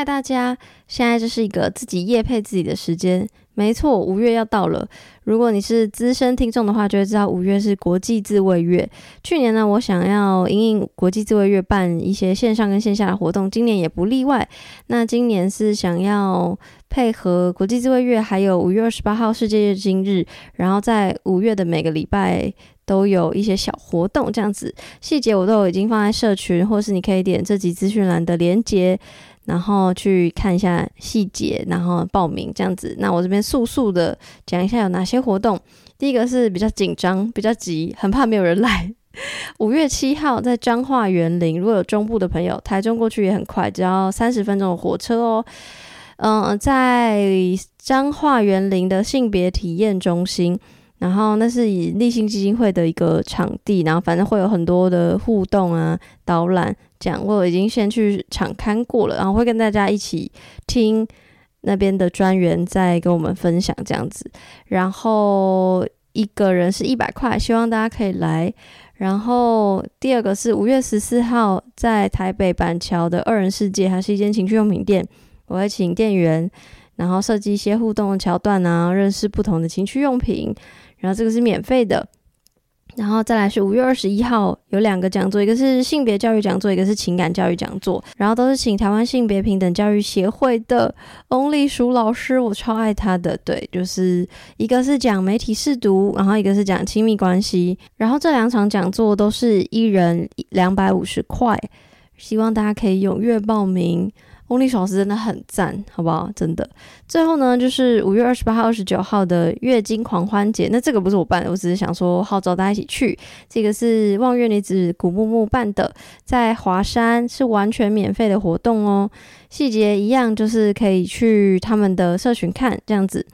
嗨，大家！现在这是一个自己夜配自己的时间。没错，五月要到了。如果你是资深听众的话，就会知道五月是国际自卫月。去年呢，我想要因应国际自卫月办一些线上跟线下的活动，今年也不例外。那今年是想要配合国际自卫月，还有五月二十八号世界月经日，然后在五月的每个礼拜都有一些小活动，这样子细节我都已经放在社群，或是你可以点这集资讯栏的连接。然后去看一下细节，然后报名这样子。那我这边速速的讲一下有哪些活动。第一个是比较紧张、比较急，很怕没有人来。五月七号在彰化园林，如果有中部的朋友，台中过去也很快，只要三十分钟的火车哦。嗯，在彰化园林的性别体验中心。然后那是以立信基金会的一个场地，然后反正会有很多的互动啊、导览讲，我已经先去场刊过了，然后会跟大家一起听那边的专员在跟我们分享这样子。然后一个人是一百块，希望大家可以来。然后第二个是五月十四号在台北板桥的二人世界，还是一间情趣用品店，我会请店员，然后设计一些互动的桥段啊，认识不同的情趣用品。然后这个是免费的，然后再来是五月二十一号有两个讲座，一个是性别教育讲座，一个是情感教育讲座，然后都是请台湾性别平等教育协会的翁丽淑老师，我超爱他的，对，就是一个是讲媒体试读，然后一个是讲亲密关系，然后这两场讲座都是一人两百五十块，希望大家可以踊跃报名。翁丽老师真的很赞，好不好？真的。最后呢，就是五月二十八号、二十九号的月经狂欢节。那这个不是我办的，我只是想说号召大家一起去。这个是望月女子古木木办的，在华山是完全免费的活动哦。细节一样，就是可以去他们的社群看这样子。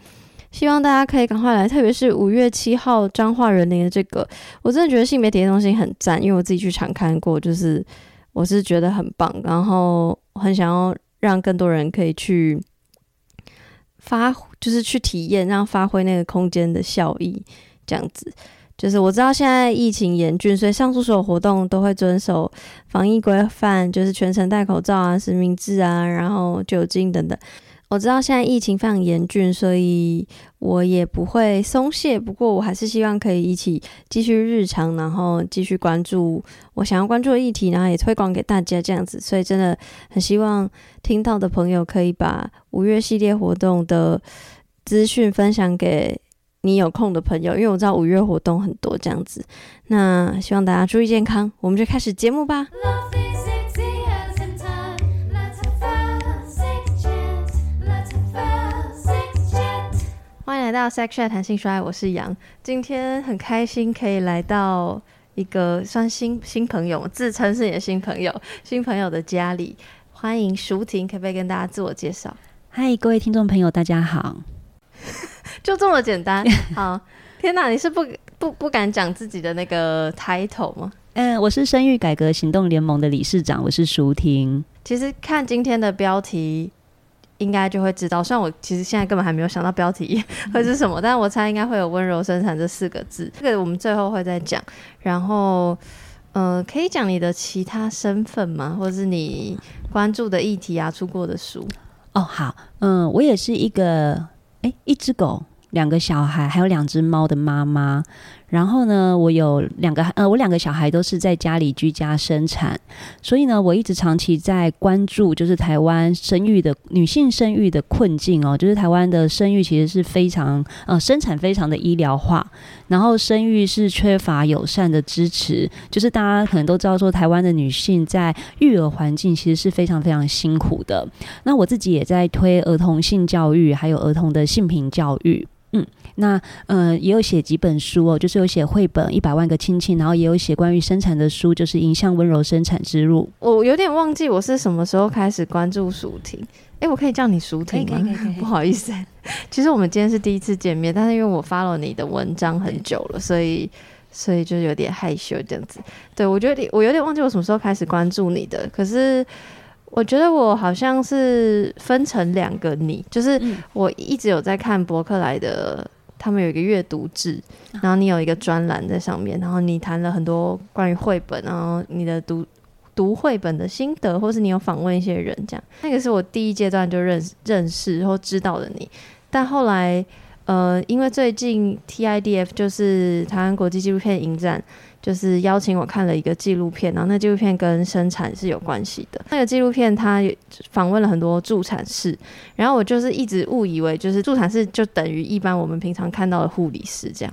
希望大家可以赶快来，特别是五月七号彰化人林的这个，我真的觉得性别体验中心很赞，因为我自己去常看过，就是我是觉得很棒，然后很想要。让更多人可以去发，就是去体验，让发挥那个空间的效益。这样子，就是我知道现在疫情严峻，所以上述所有活动都会遵守防疫规范，就是全程戴口罩啊、实名制啊，然后酒精等等。我知道现在疫情非常严峻，所以我也不会松懈。不过，我还是希望可以一起继续日常，然后继续关注我想要关注的议题，然后也推广给大家这样子。所以，真的很希望听到的朋友可以把五月系列活动的资讯分享给你有空的朋友，因为我知道五月活动很多这样子。那希望大家注意健康，我们就开始节目吧。欢迎来到 Sex Chat 谈性说爱，我是杨。今天很开心可以来到一个算新新朋友，自称是你的新朋友，新朋友的家里。欢迎舒婷，可不可以跟大家自我介绍？嗨，各位听众朋友，大家好。就这么简单？好，天哪，你是不不不敢讲自己的那个 title 吗？嗯，我是生育改革行动联盟的理事长，我是舒婷。其实看今天的标题。应该就会知道，虽然我其实现在根本还没有想到标题 会是什么，但是我猜应该会有“温柔生产”这四个字。这个我们最后会再讲。然后，呃，可以讲你的其他身份吗？或者是你关注的议题啊，出过的书？哦，好，嗯，我也是一个，哎，一只狗。两个小孩，还有两只猫的妈妈。然后呢，我有两个呃，我两个小孩都是在家里居家生产，所以呢，我一直长期在关注，就是台湾生育的女性生育的困境哦。就是台湾的生育其实是非常呃，生产非常的医疗化，然后生育是缺乏友善的支持。就是大家可能都知道，说台湾的女性在育儿环境其实是非常非常辛苦的。那我自己也在推儿童性教育，还有儿童的性平教育。嗯，那呃也有写几本书哦，就是有写绘本《一百万个亲亲》，然后也有写关于生产的书，就是《迎向温柔生产之路》。我有点忘记我是什么时候开始关注舒婷，哎，我可以叫你舒婷吗？不好意思，其实我们今天是第一次见面，但是因为我发了你的文章很久了，所以所以就有点害羞这样子。对我觉得我有点忘记我什么时候开始关注你的，可是。我觉得我好像是分成两个你，就是我一直有在看博客来的，他们有一个阅读志，然后你有一个专栏在上面，然后你谈了很多关于绘本，然后你的读读绘本的心得，或是你有访问一些人，这样，那个是我第一阶段就认认识或知道的你。但后来，呃，因为最近 TIDF 就是台湾国际纪录片影展。就是邀请我看了一个纪录片，然后那纪录片跟生产是有关系的。那个纪录片它访问了很多助产士，然后我就是一直误以为就是助产士就等于一般我们平常看到的护理师这样。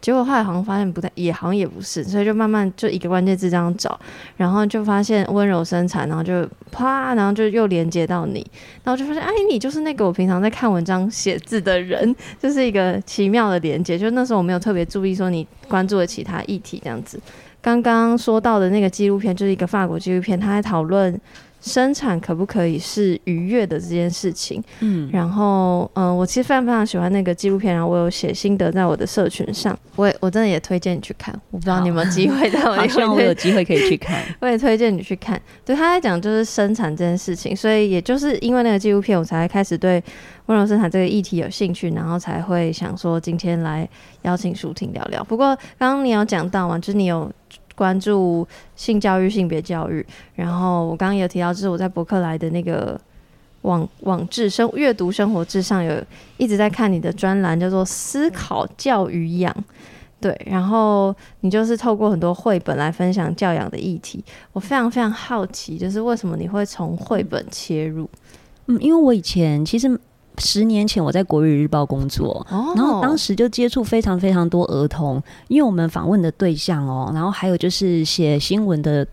结果后来好像发现不太，也好像也不是，所以就慢慢就一个关键字这样找，然后就发现温柔生产，然后就啪，然后就又连接到你，然后就发现哎，你就是那个我平常在看文章写字的人，就是一个奇妙的连接。就那时候我没有特别注意说你关注了其他议题这样子。刚刚说到的那个纪录片就是一个法国纪录片，他在讨论。生产可不可以是愉悦的这件事情？嗯，然后嗯，我其实非常非常喜欢那个纪录片，然后我有写心得在我的社群上，我也我真的也推荐你去看。我不知道你有没有机会，但我希望我有机会可以去看。我也推荐你去看。对他来讲，就是生产这件事情，所以也就是因为那个纪录片，我才开始对温柔生产这个议题有兴趣，然后才会想说今天来邀请舒婷聊聊。不过刚刚你有讲到嘛，就是你有。关注性教育、性别教育，然后我刚刚也提到，就是我在博客来的那个网网志生阅读生活志上有一直在看你的专栏，叫做“思考教育养”，对，然后你就是透过很多绘本来分享教养的议题。我非常非常好奇，就是为什么你会从绘本切入？嗯，因为我以前其实。十年前我在国语日报工作，然后当时就接触非常非常多儿童，因为我们访问的对象哦，然后还有就是写新闻的。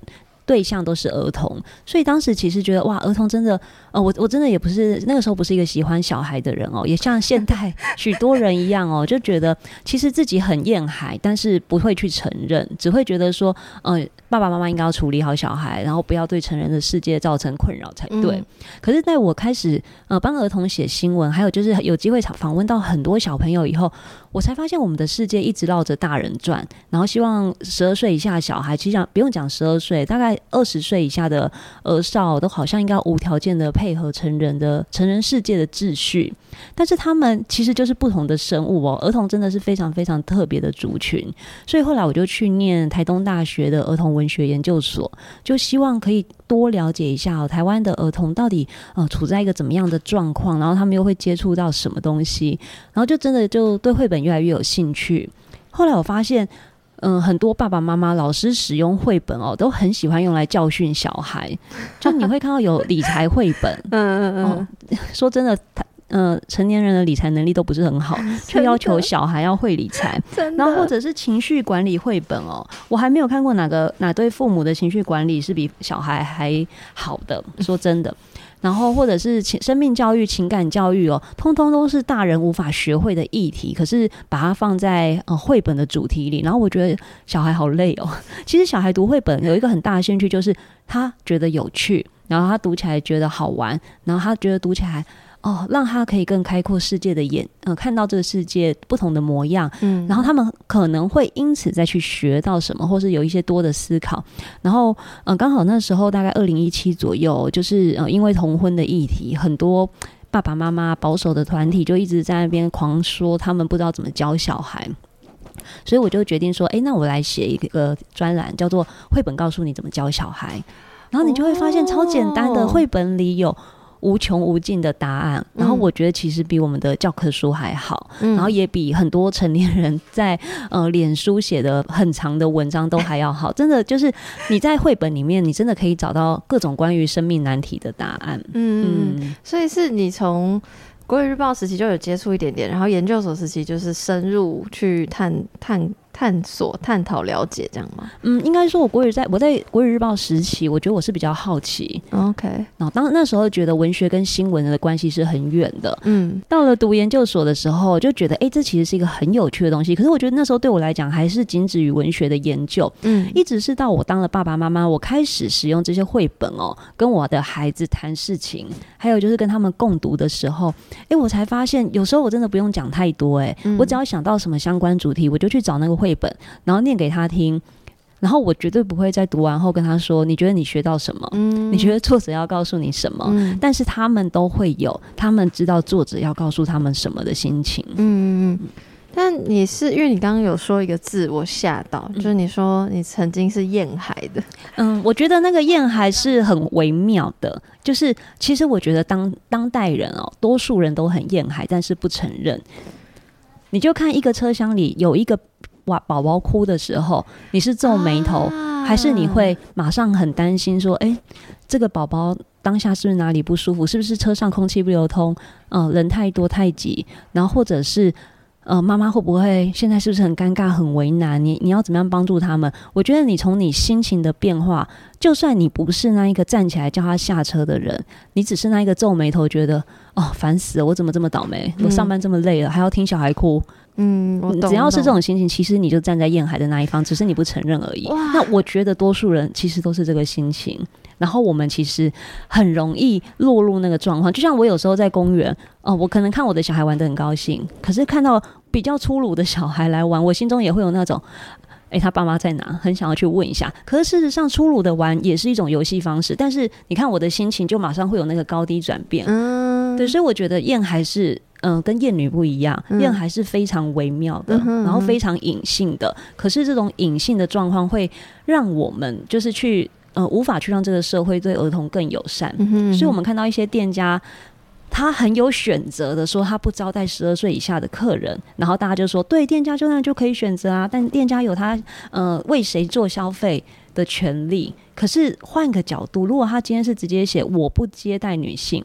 对象都是儿童，所以当时其实觉得哇，儿童真的，呃，我我真的也不是那个时候不是一个喜欢小孩的人哦，也像现代 许多人一样哦，就觉得其实自己很厌孩，但是不会去承认，只会觉得说，呃，爸爸妈妈应该要处理好小孩，然后不要对成人的世界造成困扰才对。可是，在我开始呃帮儿童写新闻，还有就是有机会访问到很多小朋友以后。我才发现，我们的世界一直绕着大人转，然后希望十二岁以下的小孩，其实讲不用讲十二岁，大概二十岁以下的儿少，都好像应该无条件的配配合成人的成人世界的秩序。但是他们其实就是不同的生物哦，儿童真的是非常非常特别的族群。所以后来我就去念台东大学的儿童文学研究所，就希望可以多了解一下，台湾的儿童到底呃处在一个怎么样的状况，然后他们又会接触到什么东西，然后就真的就对绘本越来越有兴趣。后来我发现，嗯，很多爸爸妈妈、老师使用绘本哦，都很喜欢用来教训小孩。就你会看到有理财绘本，嗯嗯嗯，说真的，他。呃，成年人的理财能力都不是很好，却要求小孩要会理财，然后或者是情绪管理绘本哦，我还没有看过哪个哪对父母的情绪管理是比小孩还好的，说真的。然后或者是情生命教育、情感教育哦，通通都是大人无法学会的议题，可是把它放在呃绘本的主题里，然后我觉得小孩好累哦。其实小孩读绘本有一个很大的兴趣，就是他觉得有趣，然后他读起来觉得好玩，然后他觉得读起来。哦，让他可以更开阔世界的眼，呃，看到这个世界不同的模样，嗯，然后他们可能会因此再去学到什么，或是有一些多的思考。然后，嗯，刚好那时候大概二零一七左右，就是呃，因为同婚的议题，很多爸爸妈妈保守的团体就一直在那边狂说他们不知道怎么教小孩，所以我就决定说，哎，那我来写一个专栏，叫做《绘本告诉你怎么教小孩》，然后你就会发现超简单的绘本里有。无穷无尽的答案，然后我觉得其实比我们的教科书还好，然后也比很多成年人在呃脸书写的很长的文章都还要好。真的就是你在绘本里面，你真的可以找到各种关于生命难题的答案。嗯，所以是你从国语日报时期就有接触一点点，然后研究所时期就是深入去探探。探索、探讨、了解，这样吗？嗯，应该说，我国语在我在国语日报时期，我觉得我是比较好奇。OK，然后当那时候觉得文学跟新闻的关系是很远的。嗯，到了读研究所的时候，就觉得哎，这其实是一个很有趣的东西。可是我觉得那时候对我来讲，还是仅止于文学的研究。嗯，一直是到我当了爸爸妈妈，我开始使用这些绘本哦，跟我的孩子谈事情，还有就是跟他们共读的时候，哎，我才发现有时候我真的不用讲太多，哎，我只要想到什么相关主题，我就去找那个。绘本，然后念给他听，然后我绝对不会在读完后跟他说：“你觉得你学到什么？嗯，你觉得作者要告诉你什么？”嗯，但是他们都会有，他们知道作者要告诉他们什么的心情。嗯嗯嗯。但你是因为你刚刚有说一个字，我吓到，就是你说你曾经是厌孩的。嗯，我觉得那个厌孩是很微妙的，就是其实我觉得当当代人哦，多数人都很厌孩，但是不承认。你就看一个车厢里有一个哇宝宝哭的时候，你是皱眉头，还是你会马上很担心说，哎，这个宝宝当下是不是哪里不舒服？是不是车上空气不流通？嗯，人太多太挤，然后或者是。呃，妈妈会不会现在是不是很尴尬、很为难？你你要怎么样帮助他们？我觉得你从你心情的变化，就算你不是那一个站起来叫他下车的人，你只是那一个皱眉头，觉得哦烦死了，我怎么这么倒霉？我上班这么累了，还要听小孩哭。嗯，只要是这种心情，其实你就站在燕海的那一方，只是你不承认而已。那我觉得多数人其实都是这个心情。然后我们其实很容易落入那个状况，就像我有时候在公园，哦，我可能看我的小孩玩的很高兴，可是看到比较粗鲁的小孩来玩，我心中也会有那种，诶，他爸妈在哪？很想要去问一下。可是事实上，粗鲁的玩也是一种游戏方式，但是你看我的心情就马上会有那个高低转变。嗯，对，所以我觉得燕还是，嗯，跟艳女不一样，燕还是非常微妙的，然后非常隐性的。可是这种隐性的状况会让我们就是去。呃，无法去让这个社会对儿童更友善，所以我们看到一些店家，他很有选择的说他不招待十二岁以下的客人，然后大家就说，对，店家就那样就可以选择啊，但店家有他呃为谁做消费的权利。可是换个角度，如果他今天是直接写我不接待女性，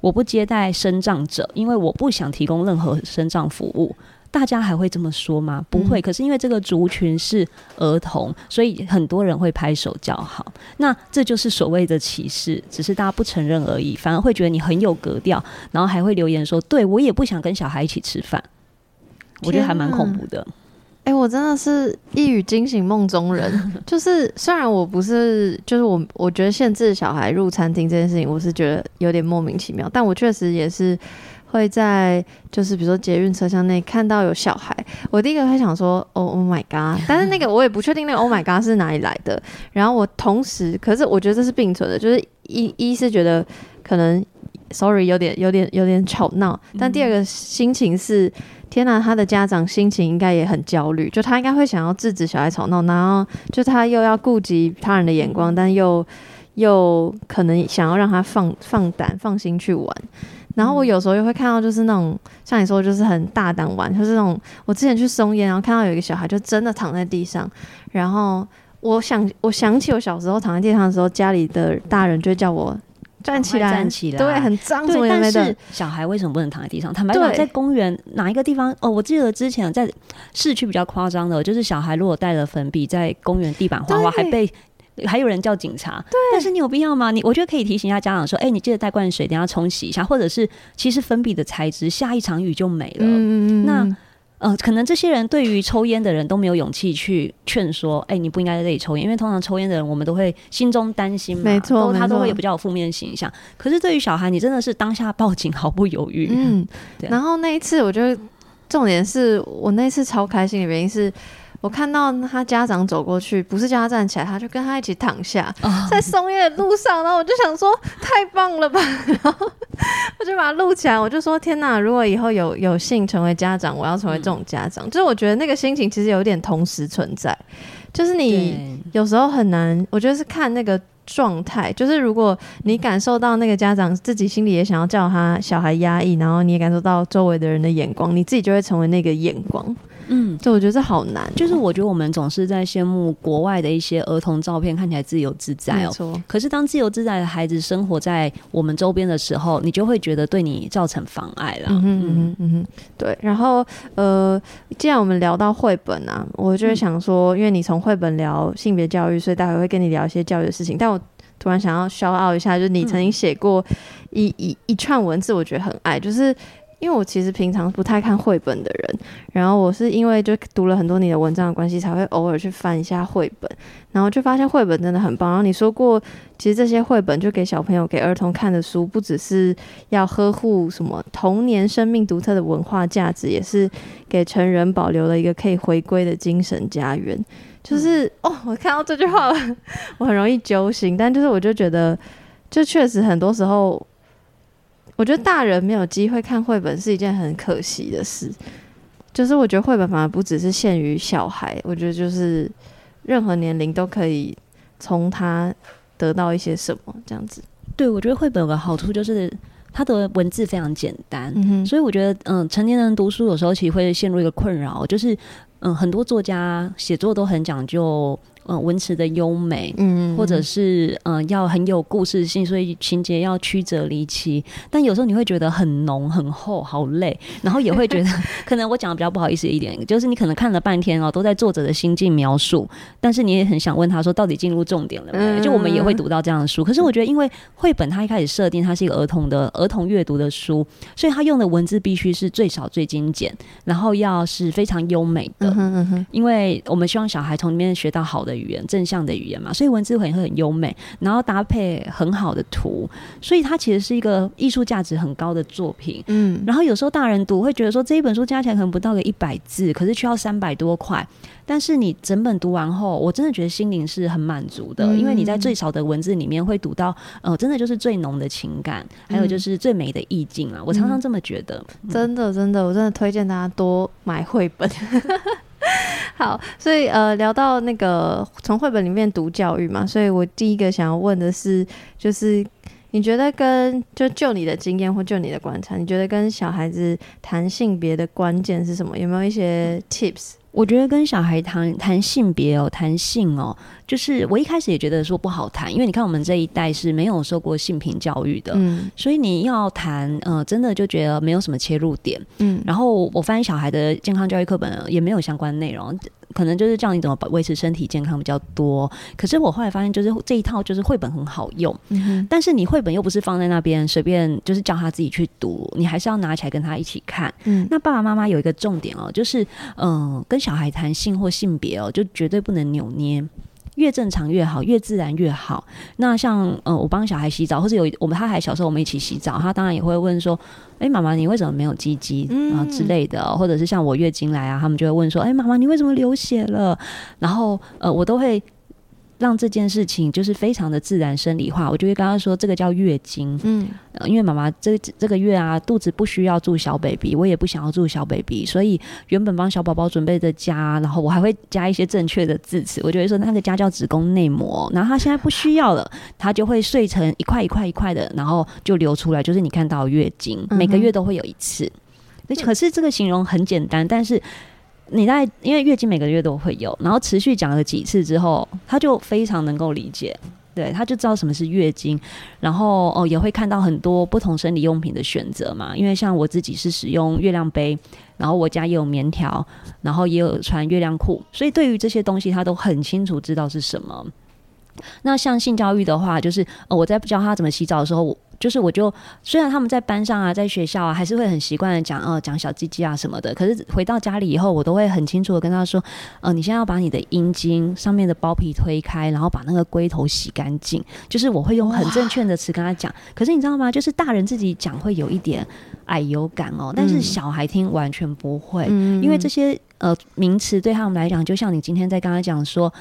我不接待生障者，因为我不想提供任何生障服务。大家还会这么说吗？不会。可是因为这个族群是儿童，所以很多人会拍手叫好。那这就是所谓的歧视，只是大家不承认而已，反而会觉得你很有格调，然后还会留言说：“对我也不想跟小孩一起吃饭。”我觉得还蛮恐怖的。哎，我真的是一语惊醒梦中人。就是虽然我不是，就是我，我觉得限制小孩入餐厅这件事情，我是觉得有点莫名其妙。但我确实也是。会在就是比如说捷运车厢内看到有小孩，我第一个会想说，Oh my god！但是那个 我也不确定那个 Oh my god 是哪里来的。然后我同时，可是我觉得这是并存的，就是一一是觉得可能 Sorry 有点有点有点吵闹，但第二个心情是，天哪，他的家长心情应该也很焦虑，就他应该会想要制止小孩吵闹，然后就他又要顾及他人的眼光，但又又可能想要让他放放胆放心去玩。然后我有时候也会看到，就是那种像你说，就是很大胆玩，就是那种我之前去松烟，然后看到有一个小孩就真的躺在地上，然后我想我想起我小时候躺在地上的时候，家里的大人就叫我站起来，站起来，对，很脏，对，但是小孩为什么不能躺在地上？坦白讲，在公园哪一个地方？哦，我记得之前在市区比较夸张的，就是小孩如果带了粉笔在公园地板画画，还被。还有人叫警察，对，但是你有必要吗？你我觉得可以提醒一下家长说，哎，你记得带罐水，等下冲洗一下，或者是其实粉笔的材质下一场雨就没了。嗯嗯那呃，可能这些人对于抽烟的人都没有勇气去劝说，哎，你不应该在这里抽烟，因为通常抽烟的人我们都会心中担心嘛，没错，他都会比较有负面形象。可是对于小孩，你真的是当下报警毫不犹豫。嗯，然后那一次，我觉得重点是我那次超开心的原因是。我看到他家长走过去，不是叫他站起来，他就跟他一起躺下，在松叶的路上。然后我就想说，太棒了吧！然后我就把它录起来，我就说：天哪！如果以后有有幸成为家长，我要成为这种家长。就是我觉得那个心情其实有点同时存在，就是你有时候很难，我觉得是看那个状态。就是如果你感受到那个家长自己心里也想要叫他小孩压抑，然后你也感受到周围的人的眼光，你自己就会成为那个眼光。嗯，就我觉得这好难。就是我觉得我们总是在羡慕国外的一些儿童照片，看起来自由自在哦。错。可是当自由自在的孩子生活在我们周边的时候，你就会觉得对你造成妨碍了。嗯嗯嗯嗯。对。然后呃，既然我们聊到绘本啊，我就是想说，因为你从绘本聊性别教育，所以待会会跟你聊一些教育的事情。但我突然想要 shout out 一下，就是你曾经写过一一一串文字，我觉得很爱，就是。因为我其实平常不太看绘本的人，然后我是因为就读了很多你的文章的关系，才会偶尔去翻一下绘本，然后就发现绘本真的很棒。然后你说过，其实这些绘本就给小朋友、给儿童看的书，不只是要呵护什么童年生命独特的文化价值，也是给成人保留了一个可以回归的精神家园。就是哦，我看到这句话，我很容易揪心，但就是我就觉得，就确实很多时候。我觉得大人没有机会看绘本是一件很可惜的事，就是我觉得绘本反而不只是限于小孩，我觉得就是任何年龄都可以从他得到一些什么这样子。对，我觉得绘本有个好处就是它的文字非常简单，嗯，所以我觉得，嗯，成年人读书有时候其实会陷入一个困扰，就是，嗯，很多作家写作都很讲究，嗯，文词的优美，嗯或者是嗯、呃要很有故事性，所以情节要曲折离奇。但有时候你会觉得很浓很厚，好累，然后也会觉得 可能我讲的比较不好意思一点，就是你可能看了半天哦，都在作者的心境描述，但是你也很想问他说到底进入重点了没？嗯就我们也会读到这样的书，可是我觉得因为绘本它一开始设定它是一个儿童的儿童阅读的书，所以它用的文字必须是最少最精简，然后要是非常优美的。嗯哼嗯哼，因为我们希望小孩从里面学到好的语言、正向的语言嘛，所以文字会很优美，然后搭配很好的图，所以它其实是一个艺术价值很高的作品。嗯，然后有时候大人读会觉得说这一本书加起来可能不到个一百字，可是却要三百多块。但是你整本读完后，我真的觉得心灵是很满足的，嗯因为你在最少的文字里面会读到，呃，真的就是最浓的情感，还有就是最美的意境啊。我常常这么觉得。真的真的，我真的推荐大家多买绘本。好，所以呃，聊到那个从绘本里面读教育嘛，所以我第一个想要问的是，就是你觉得跟就就你的经验或就你的观察，你觉得跟小孩子谈性别的关键是什么？有没有一些 tips？我觉得跟小孩谈谈性别哦，谈性哦，就是我一开始也觉得说不好谈，因为你看我们这一代是没有受过性平教育的，嗯所以你要谈，呃，真的就觉得没有什么切入点。嗯然后我发现小孩的健康教育课本也没有相关内容，可能就是教你怎么保维持身体健康比较多。可是我后来发现，就是这一套就是绘本很好用，嗯但是你绘本又不是放在那边随便就是叫他自己去读，你还是要拿起来跟他一起看。嗯那爸爸妈妈有一个重点哦，就是嗯、呃跟小孩谈性或性别哦，就绝对不能扭捏。越正常越好，越自然越好。那像呃，我帮小孩洗澡，或者有我们他还小时候，我们一起洗澡，他当然也会问说：“哎、妈妈，你为什么没有鸡鸡嗯啊之类的哦、或者是像我月经来啊，他们就会问说：“哎、妈妈，你为什么流血了？”然后呃，我都会让这件事情就是非常的自然生理化，我就会跟他说：“这个叫月经。”嗯呃因为妈妈这这个月啊，肚子不需要住小 baby，我也不想要住小 baby，所以原本帮小宝宝准备的家，然后我还会加一些正确的字词，我就会说那个家叫子宫内膜，然后他现在不需要了，它就会碎成一块一块一块的，然后就流出来，就是你看到月经，每个月都会有一次。可是这个形容很简单，但是。你在因为月经每个月都会有，然后持续讲了几次之后，他就非常能够理解，对，他就知道什么是月经，然后哦也会看到很多不同生理用品的选择嘛。因为像我自己是使用月亮杯，然后我家也有棉条，然后也有穿月亮裤，所以对于这些东西他都很清楚知道是什么。那像性教育的话，就是呃我在教他怎么洗澡的时候，我就是我就虽然他们在班上啊，在学校啊，还是会很习惯的讲哦讲小鸡鸡啊什么的，可是回到家里以后，我都会很清楚的跟他说，呃，你现在要把你的阴茎上面的包皮推开，然后把那个龟头洗干净，就是我会用很正确的词跟他讲。可是你知道吗？就是大人自己讲会有一点矮油感哦，但是嗯小孩听完全不会，嗯因为这些呃名词对他们来讲，就像你今天在跟他讲说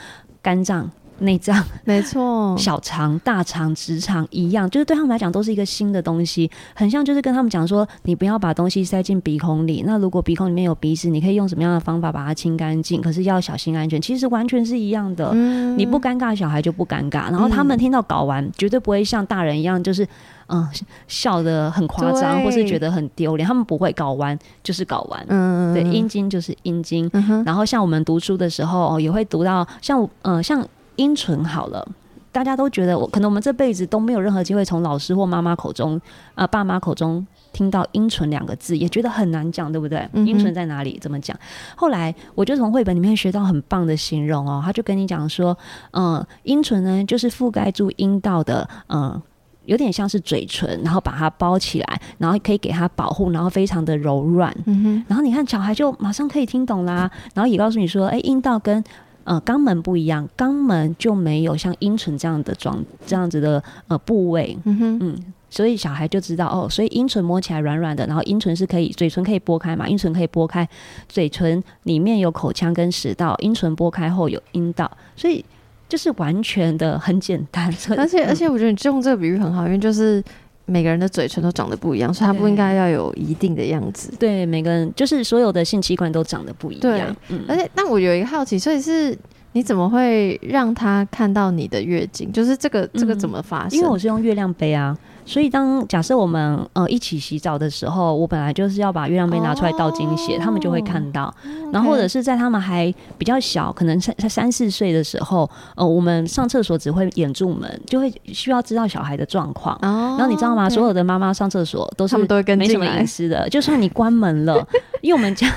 肝脏。内脏、没错，小肠、大肠、直肠一样，就是对他们来讲都是一个新的东西，很像就是跟他们讲说，你不要把东西塞进鼻孔里。那如果鼻孔里面有鼻屎，你可以用什么样的方法把它清干净？可是要小心安全，其实完全是一样的。嗯你不尴尬，小孩就不尴尬。然后他们听到睾丸，绝对不会像大人一样，就是嗯笑得很夸张，或是觉得很丢脸。他们不会睾丸就是睾丸，嗯对，阴茎就是阴茎。嗯然后像我们读书的时候，哦也会读到像呃像阴唇好了。大家都觉得我可能我们这辈子都没有任何机会从老师或妈妈口中，呃，爸妈口中听到“阴唇”两个字，也觉得很难讲，对不对？阴唇在哪里？怎么讲？后来我就从绘本里面学到很棒的形容哦，他就跟你讲说，嗯、阴唇呢就是覆盖住阴道的，嗯、有点像是嘴唇，然后把它包起来，然后可以给它保护，然后非常的柔软。嗯哼然后你看小孩就马上可以听懂啦，然后也告诉你说，哎，阴道跟呃肛门不一样，肛门就没有像阴唇这样的状这样子的呃部位，嗯哼。嗯，所以小孩就知道哦，所以阴唇摸起来软软的，然后阴唇是可以，嘴唇可以拨开嘛，阴唇可以拨开，嘴唇里面有口腔跟食道，阴唇拨开后有阴道，所以就是完全的很简单，而且嗯。而且我觉得你用这个比喻很好，因为就是每个人的嘴唇都长得不一样，所以它不应该要有一定的样子。对，每个人就是所有的性器官都长得不一样。嗯，而且，但我有一个好奇，所以是。你怎么会让他看到你的月经？就是这个这个怎么发生？因为我是用月亮杯啊，所以当假设我们呃一起洗澡的时候，我本来就是要把月亮杯拿出来倒精血，他们就会看到。然后或者是在他们还比较小，可能才才三四岁的时候，呃，我们上厕所只会掩住门，就会需要知道小孩的状况。哦，然后你知道吗？所有的妈妈上厕所都是他们都会跟没什么隐私的，就算你关门了，因为我们家。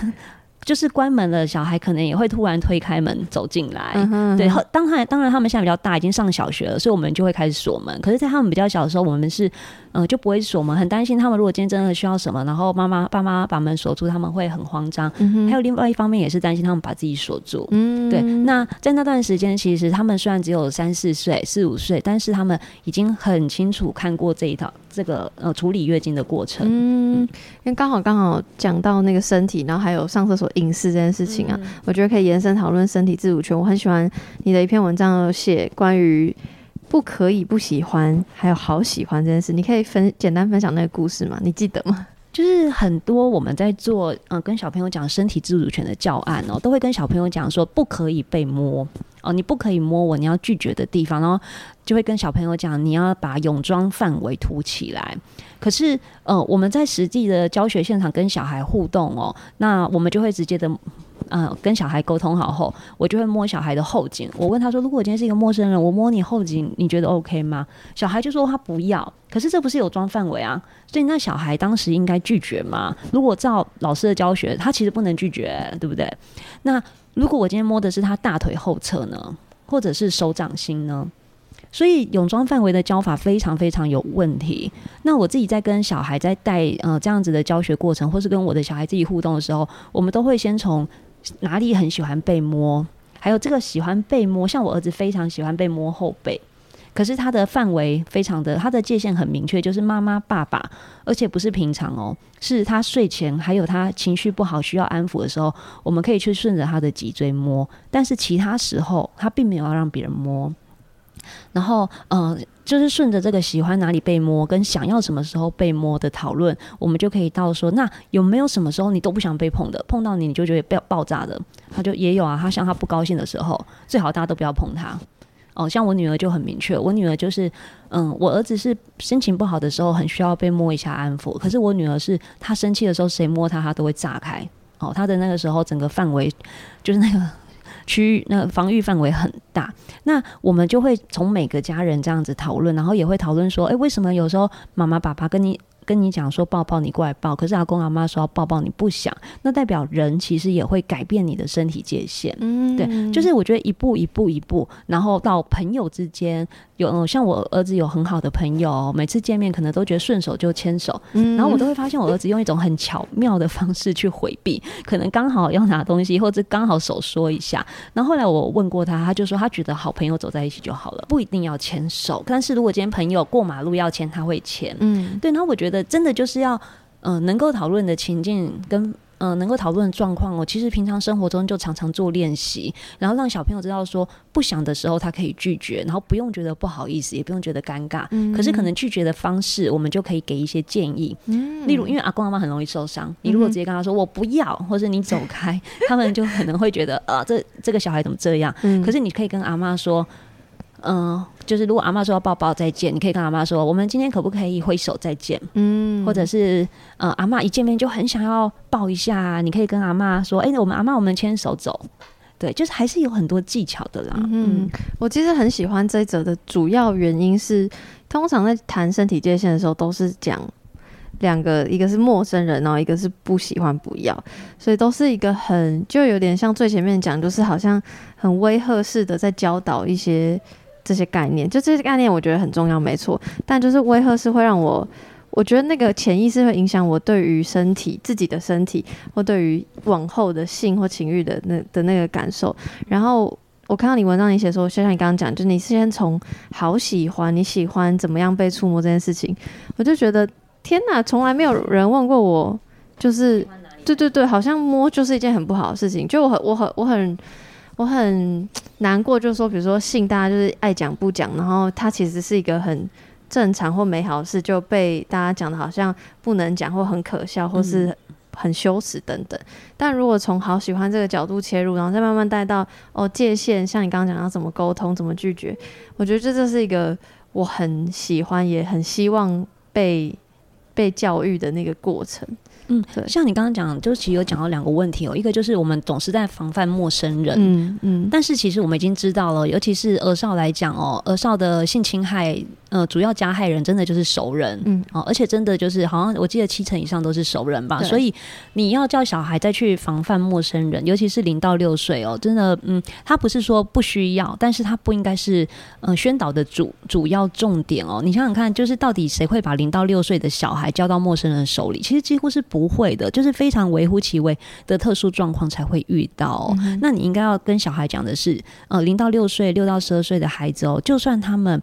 就是关门了，小孩可能也会突然推开门走进来。对，当他当然他们现在比较大，已经上小学了，所以我们就会开始锁门。可是，在他们比较小的时候，我们是。嗯，就不会锁门，很担心他们如果今天真的需要什么，然后妈妈爸妈把门锁住，他们会很慌张。还有另外一方面也是担心他们把自己锁住。嗯，对。那在那段时间，其实他们虽然只有三四岁、四五岁，但是他们已经很清楚看过这一套这个呃处理月经的过程。嗯，因为刚好刚好讲到那个身体，然后还有上厕所隐私这件事情啊，我觉得可以延伸讨论身体自主权。我很喜欢你的一篇文章写关于。不可以不喜欢，还有好喜欢这件事，你可以分简单分享那个故事吗？你记得吗？就是很多我们在做，嗯，跟小朋友讲身体自主权的教案哦，都会跟小朋友讲说，不可以被摸哦，你不可以摸我，你要拒绝的地方，然后就会跟小朋友讲，你要把泳装范围凸起来。可是，呃，我们在实际的教学现场跟小孩互动哦，那我们就会直接的。嗯，跟小孩沟通好后，我就会摸小孩的后颈。我问他说：“如果今天是一个陌生人，我摸你后颈，你觉得 OK 吗？”小孩就说他不要。可是这不是有装范围啊，所以那小孩当时应该拒绝吗？如果照老师的教学，他其实不能拒绝，对不对？那如果我今天摸的是他大腿后侧呢，或者是手掌心呢？所以泳装范围的教法非常非常有问题。那我自己在跟小孩在带呃这样子的教学过程，或是跟我的小孩自己互动的时候，我们都会先从。哪里很喜欢被摸？还有这个喜欢被摸，像我儿子非常喜欢被摸后背，可是他的范围非常的，他的界限很明确，就是妈妈、爸爸，而且不是平常哦，是他睡前还有他情绪不好需要安抚的时候，我们可以去顺着他的脊椎摸，但是其他时候他并没有要让别人摸。然后，呃，就是顺着这个喜欢哪里被摸，跟想要什么时候被摸的讨论，我们就可以到说，那有没有什么时候你都不想被碰的，碰到你你就觉得爆爆炸的？他就也有啊，他像他不高兴的时候，最好大家都不要碰他。哦，像我女儿就很明确，我女儿就是，嗯，我儿子是心情不好的时候很需要被摸一下安抚，可是我女儿是她生气的时候，谁摸她她都会炸开。哦，她的那个时候整个范围就是那个。区域那防御范围很大，那我们就会从每个家人这样子讨论，然后也会讨论说，哎，为什么有时候妈妈、爸爸跟你？跟你讲说抱抱你过来抱，可是阿公阿妈说要抱抱你不想，那代表人其实也会改变你的身体界限。嗯，对，就是我觉得一步一步一步，然后到朋友之间有像我儿子有很好的朋友，每次见面可能都觉得顺手就牵手，然后我都会发现我儿子用一种很巧妙的方式去回避，可能刚好要拿东西或者刚好手说一下。然后后来我问过他，他就说他觉得好朋友走在一起就好了，不一定要牵手。但是如果今天朋友过马路要牵，他会牵。嗯，对。然后我觉得。真的就是要，嗯，能够讨论的情境跟嗯，能够讨论的状况哦。其实平常生活中就常常做练习，然后让小朋友知道说，不想的时候他可以拒绝，然后不用觉得不好意思，也不用觉得尴尬。嗯。可是可能拒绝的方式，我们就可以给一些建议。嗯。例如，因为阿公阿妈很容易受伤，你如果直接跟他说我不要，或者你走开，他们就可能会觉得，呃，这这个小孩怎么这样？嗯。可是你可以跟阿妈说。嗯，就是如果阿妈说要抱抱再见，你可以跟阿妈说，我们今天可不可以挥手再见？嗯，或者是呃，阿妈一见面就很想要抱一下，你可以跟阿妈说，哎，我们阿妈我们牵手走。对，就是还是有很多技巧的啦。嗯，我其实很喜欢这一则的主要原因是，通常在谈身体界限的时候，都是讲两个，一个是陌生人，然后一个是不喜欢不要，所以都是一个很就有点像最前面讲，就是好像很威吓式的在教导一些。这些概念，就这些概念，我觉得很重要，没错。但就是威吓是会让我，我觉得那个潜意识会影响我对于身体、自己的身体，或对于往后的性或情欲的那的那个感受。然后我看到你文章里写说，就像你刚刚讲，就你先从好喜欢，你喜欢怎么样被触摸这件事情，我就觉得天哪，从来没有人问过我，就是对对对，好像摸就是一件很不好的事情。就我很我很。我很难过，就是说，比如说性，大家就是爱讲不讲，然后它其实是一个很正常或美好的事就被大家讲的好像不能讲或很可笑或是很羞耻等等。但如果从好喜欢这个角度切入，然后再慢慢带到哦界限，像你刚刚讲要怎么沟通、怎么拒绝，我觉得这这是一个我很喜欢也很希望被被教育的那个过程。嗯，对，像你刚刚讲，就其实有讲到两个问题哦，一个就是我们总是在防范陌生人，嗯嗯，但是其实我们已经知道了，尤其是儿少来讲哦，儿少的性侵害。呃，主要加害人真的就是熟人，嗯，哦，而且真的就是好像我记得七成以上都是熟人吧，所以你要叫小孩再去防范陌生人，尤其是零到六岁哦，真的，嗯，他不是说不需要，但是他不应该是呃宣导的主主要重点哦。你想想看，就是到底谁会把零到六岁的小孩交到陌生人手里？其实几乎是不会的，就是非常微乎其微的特殊状况才会遇到。那你应该要跟小孩讲的是，呃，零到六岁、六到十二岁的孩子哦，就算他们。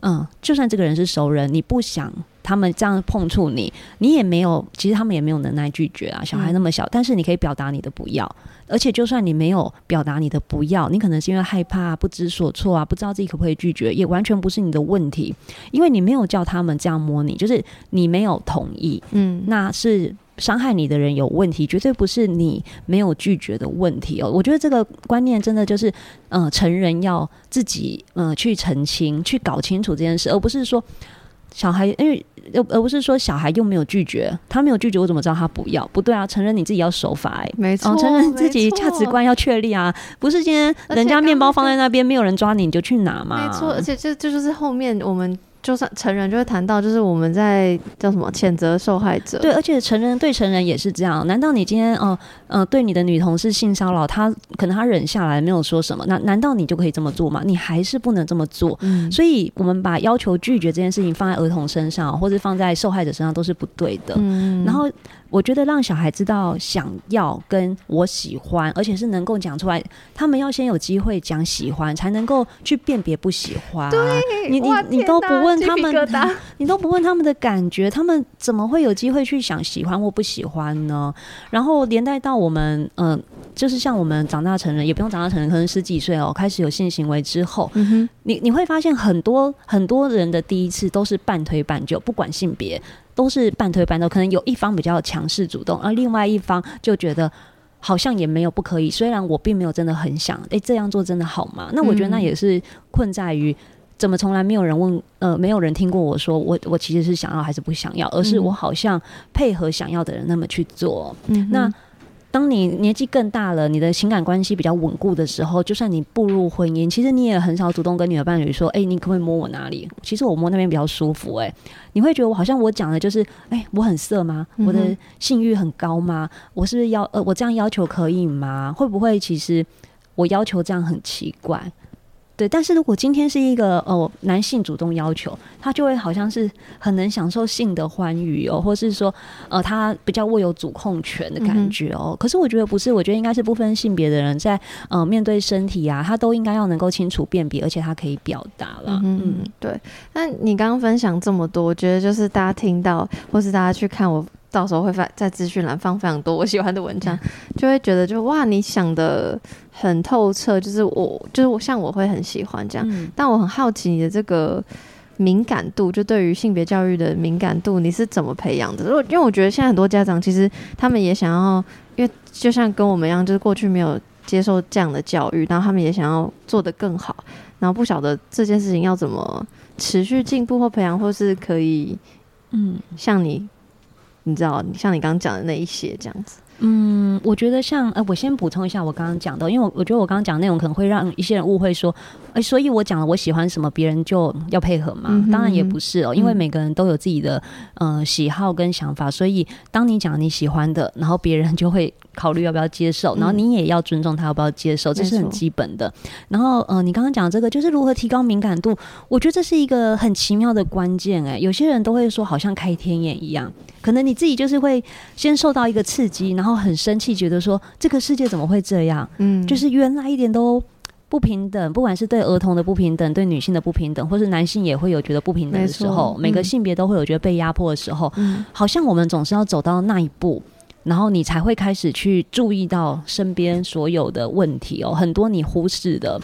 嗯，就算这个人是熟人，你不想他们这样碰触你，你也没有，其实他们也没有能耐拒绝啊。小孩那么小，但是你可以表达你的不要，而且就算你没有表达你的不要，你可能是因为害怕、不知所措啊，不知道自己可不可以拒绝，也完全不是你的问题，因为你没有叫他们这样摸你，就是你没有同意。嗯，那是。伤害你的人有问题，绝对不是你没有拒绝的问题哦。我觉得这个观念真的就是，嗯，成人要自己嗯去澄清、去搞清楚这件事，而不是说小孩，因为而而不是说小孩又没有拒绝，他没有拒绝，我怎么知道他不要？不对啊，成人你自己要守法，哎，没错，成人自己价值观要确立啊，不是今天人家面包放在那边，没有人抓你，你就去拿嘛。没错，而且这这就是后面我们。就算成人就会谈到，就是我们在叫什么谴责受害者。对，而且成人对成人也是这样。难道你今天哦，呃，对你的女同事性骚扰，她可能她忍下来没有说什么，那难道你就可以这么做吗？你还是不能这么做。嗯。所以，我们把要求拒绝这件事情放在儿童身上，或者放在受害者身上，都是不对的。嗯。然后。我觉得让小孩知道想要跟我喜欢，而且是能够讲出来。他们要先有机会讲喜欢，才能够去辨别不喜欢。对，你你你都不问他们，你都不问他们的感觉，他们怎么会有机会去想喜欢或不喜欢呢？然后连带到我们，嗯，就是像我们长大成人，也不用长大成人，可能十几岁哦，开始有性行为之后，你你会发现很多很多人的第一次都是半推半就，不管性别。都是半推半就，可能有一方比较强势主动，而另外一方就觉得好像也没有不可以。虽然我并没有真的很想，诶，这样做真的好吗？那我觉得那也是困在于，怎么从来没有人问，呃，没有人听过我说，我我其实是想要还是不想要，而是我好像配合想要的人那么去做。嗯那。当你年纪更大了，你的情感关系比较稳固的时候，就算你步入婚姻，其实你也很少主动跟你的伴侣说：“哎，你可不可以摸我哪里？”其实我摸那边比较舒服。哎，你会觉得我好像我讲的就是：“哎，我很色吗？我的性欲很高吗？我是不是要呃，我这样要求可以吗？会不会其实我要求这样很奇怪？”对，但是如果今天是一个哦男性主动要求，他就会好像是很能享受性的欢愉哦，或是说呃他比较握有主控权的感觉哦。可是我觉得不是，我觉得应该是不分性别的人在呃面对身体啊，他都应该要能够清楚辨别，而且他可以表达了。嗯，对。那你刚刚分享这么多，我觉得就是大家听到，或是大家去看我。到时候会发在资讯栏放非常多我喜欢的文章，就会觉得就哇，你想的很透彻，就是我就是我像我会很喜欢这样，但我很好奇你的这个敏感度，就对于性别教育的敏感度，你是怎么培养的？如果因为我觉得现在很多家长其实他们也想要，因为就像跟我们一样，就是过去没有接受这样的教育，然后他们也想要做得更好，然后不晓得这件事情要怎么持续进步或培养，或是可以嗯像你。你知道，像你刚刚讲的那一些这样子。嗯，我觉得像，呃，我先补充一下我刚刚讲的，因为我我觉得我刚刚讲的内容可能会让一些人误会说，哎，所以我讲了我喜欢什么，别人就要配合嘛？当然也不是哦，因为每个人都有自己的呃喜好跟想法，所以当你讲你喜欢的，然后别人就会考虑要不要接受，然后你也要尊重他要不要接受，这是很基本的。然后呃，你刚刚讲这个就是如何提高敏感度，我觉得这是一个很奇妙的关键。哎，有些人都会说好像开天眼一样，可能你自己就是会先受到一个刺激，然后。很生气，觉得说这个世界怎么会这样？嗯，就是原来一点都不平等，不管是对儿童的不平等，对女性的不平等，或是男性也会有觉得不平等的时候，每个性别都会有觉得被压迫的时候。嗯，好像我们总是要走到那一步，然后你才会开始去注意到身边所有的问题哦，很多你忽视的。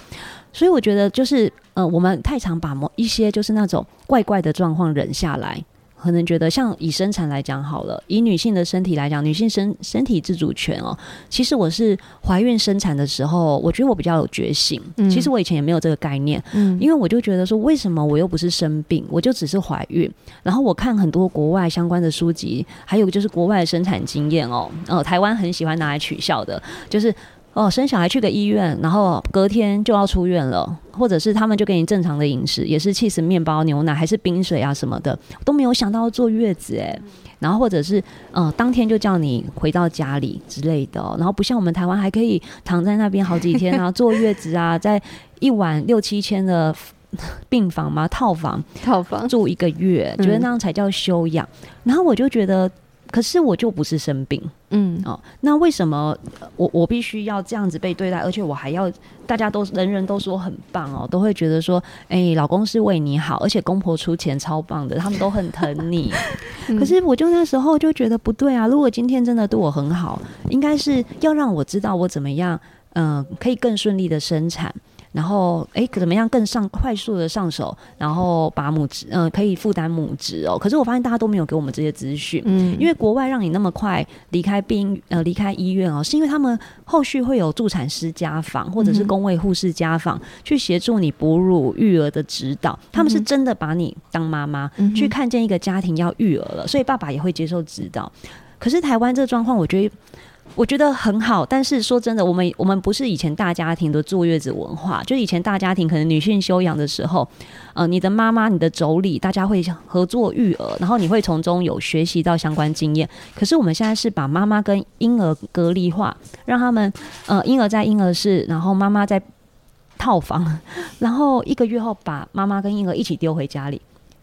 所以我觉得就是呃，我们太常把某一些就是那种怪怪的状况忍下来。可能觉得像以生产来讲好了，以女性的身体来讲，女性身身体自主权哦。其实我是怀孕生产的时候，我觉得我比较有觉醒。其实我以前也没有这个概念，嗯，因为我就觉得说，为什么我又不是生病，我就只是怀孕。然后我看很多国外相关的书籍，还有就是国外的生产经验哦，呃，台湾很喜欢拿来取笑的，就是。哦，生小孩去个医院，然后隔天就要出院了，或者是他们就给你正常的饮食，也是气死面包、牛奶还是冰水啊什么的，都没有想到坐月子哎，然后或者是嗯，当天就叫你回到家里之类的，然后不像我们台湾还可以躺在那边好几天啊，坐月子啊，在一晚六七千的病房吗？套房套房住一个月，觉得那样才叫休养，然后我就觉得。可是我就不是生病，嗯哦，那为什么我我必须要这样子被对待，而且我还要大家都人人都说很棒哦，都会觉得说，哎，老公是为你好，而且公婆出钱超棒的，他们都很疼你。可是我就那时候就觉得不对啊，如果今天真的对我很好，应该是要让我知道我怎么样，嗯，可以更顺利的生产。然后，哎，怎么样更上快速的上手？然后把母职，嗯，可以负担母职哦。可是我发现大家都没有给我们这些资讯，嗯，因为国外让你那么快离开病，呃，离开医院哦，是因为他们后续会有助产师家访或者是工位护士家访去协助你哺乳育儿的指导。他们是真的把你当妈妈去看见一个家庭要育儿了，所以爸爸也会接受指导。可是台湾这个状况，我觉得。我觉得很好，但是说真的，我们我们不是以前大家庭的坐月子文化，就以前大家庭可能女性休养的时候，呃，你的妈妈、你的妯娌，大家会合作育儿，然后你会从中有学习到相关经验。可是我们现在是把妈妈跟婴儿隔离化，让他们呃婴儿在婴儿室，然后妈妈在套房，然后一个月后把妈妈跟婴儿一起丢回家里。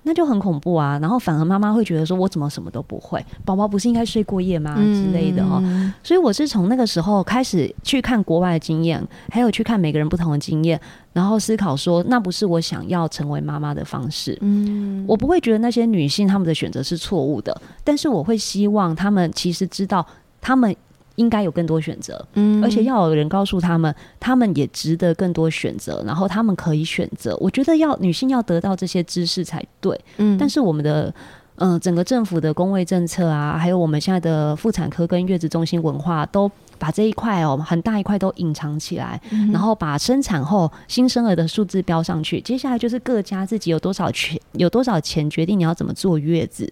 那就很恐怖啊！然后反而妈妈会觉得说：“我怎么什么都不会？宝宝不是应该睡过夜吗？”之类的哦。所以我是从那个时候开始去看国外的经验，还有去看每个人不同的经验，然后思考说：“那不是我想要成为妈妈的方式。”嗯，我不会觉得那些女性她们的选择是错误的，但是我会希望她们其实知道她们。应该有更多选择，嗯，而且要有人告诉他们，他们也值得更多选择，然后他们可以选择。我觉得要女性要得到这些知识才对，嗯。但是我们的，嗯，整个政府的工位政策啊，还有我们现在的妇产科跟月子中心文化，都把这一块哦，很大一块都隐藏起来，然后把生产后新生儿的数字标上去。接下来就是各家自己有多少钱，有多少钱决定你要怎么坐月子。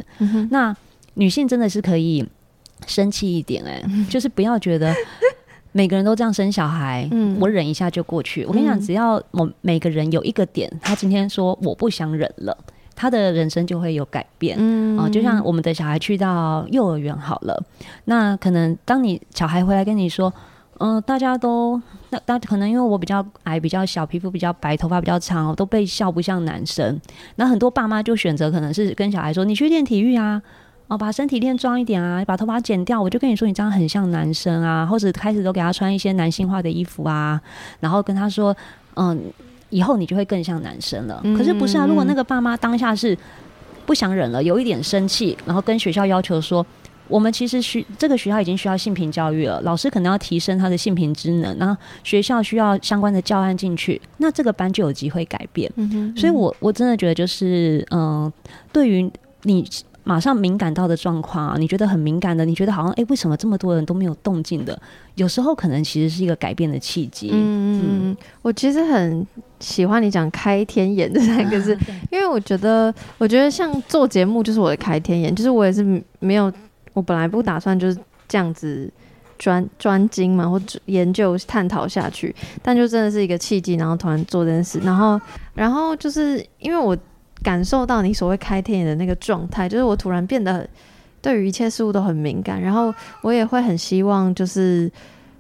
那女性真的是可以。生气一点哎，就是不要觉得每个人都这样生小孩，嗯，我忍一下就过去。我跟你讲，只要我每个人有一个点，他今天说我不想忍了，他的人生就会有改变。嗯啊，就像我们的小孩去到幼儿园好了，那可能当你小孩回来跟你说，嗯，大家都那大可能因为我比较矮、比较小、皮肤比较白、头发比较长，都被笑不像男生。那很多爸妈就选择可能是跟小孩说，你去练体育啊。哦，把身体练壮一点啊，把头发剪掉，我就跟你说，你这样很像男生啊，或者开始都给他穿一些男性化的衣服啊，然后跟他说，嗯，以后你就会更像男生了。可是不是啊？如果那个爸妈当下是不想忍了，有一点生气，然后跟学校要求说，我们其实需这个学校已经需要性平教育了，老师可能要提升他的性平职能，然后学校需要相关的教案进去，那这个班就有机会改变。所以我我真的觉得就是，嗯，对于你。马上敏感到的状况啊，你觉得很敏感的，你觉得好像哎，为什么这么多人都没有动静的？有时候可能其实是一个改变的契机。嗯嗯，我其实很喜欢你讲“开天眼”这三个字，因为我觉得，我觉得像做节目就是我的开天眼，就是我也是没有，我本来不打算就是这样子专专精嘛，或研究探讨下去，但就真的是一个契机，然后突然做这件事，然后然后就是因为我。感受到你所谓开天眼的那个状态，就是我突然变得对于一切事物都很敏感，然后我也会很希望，就是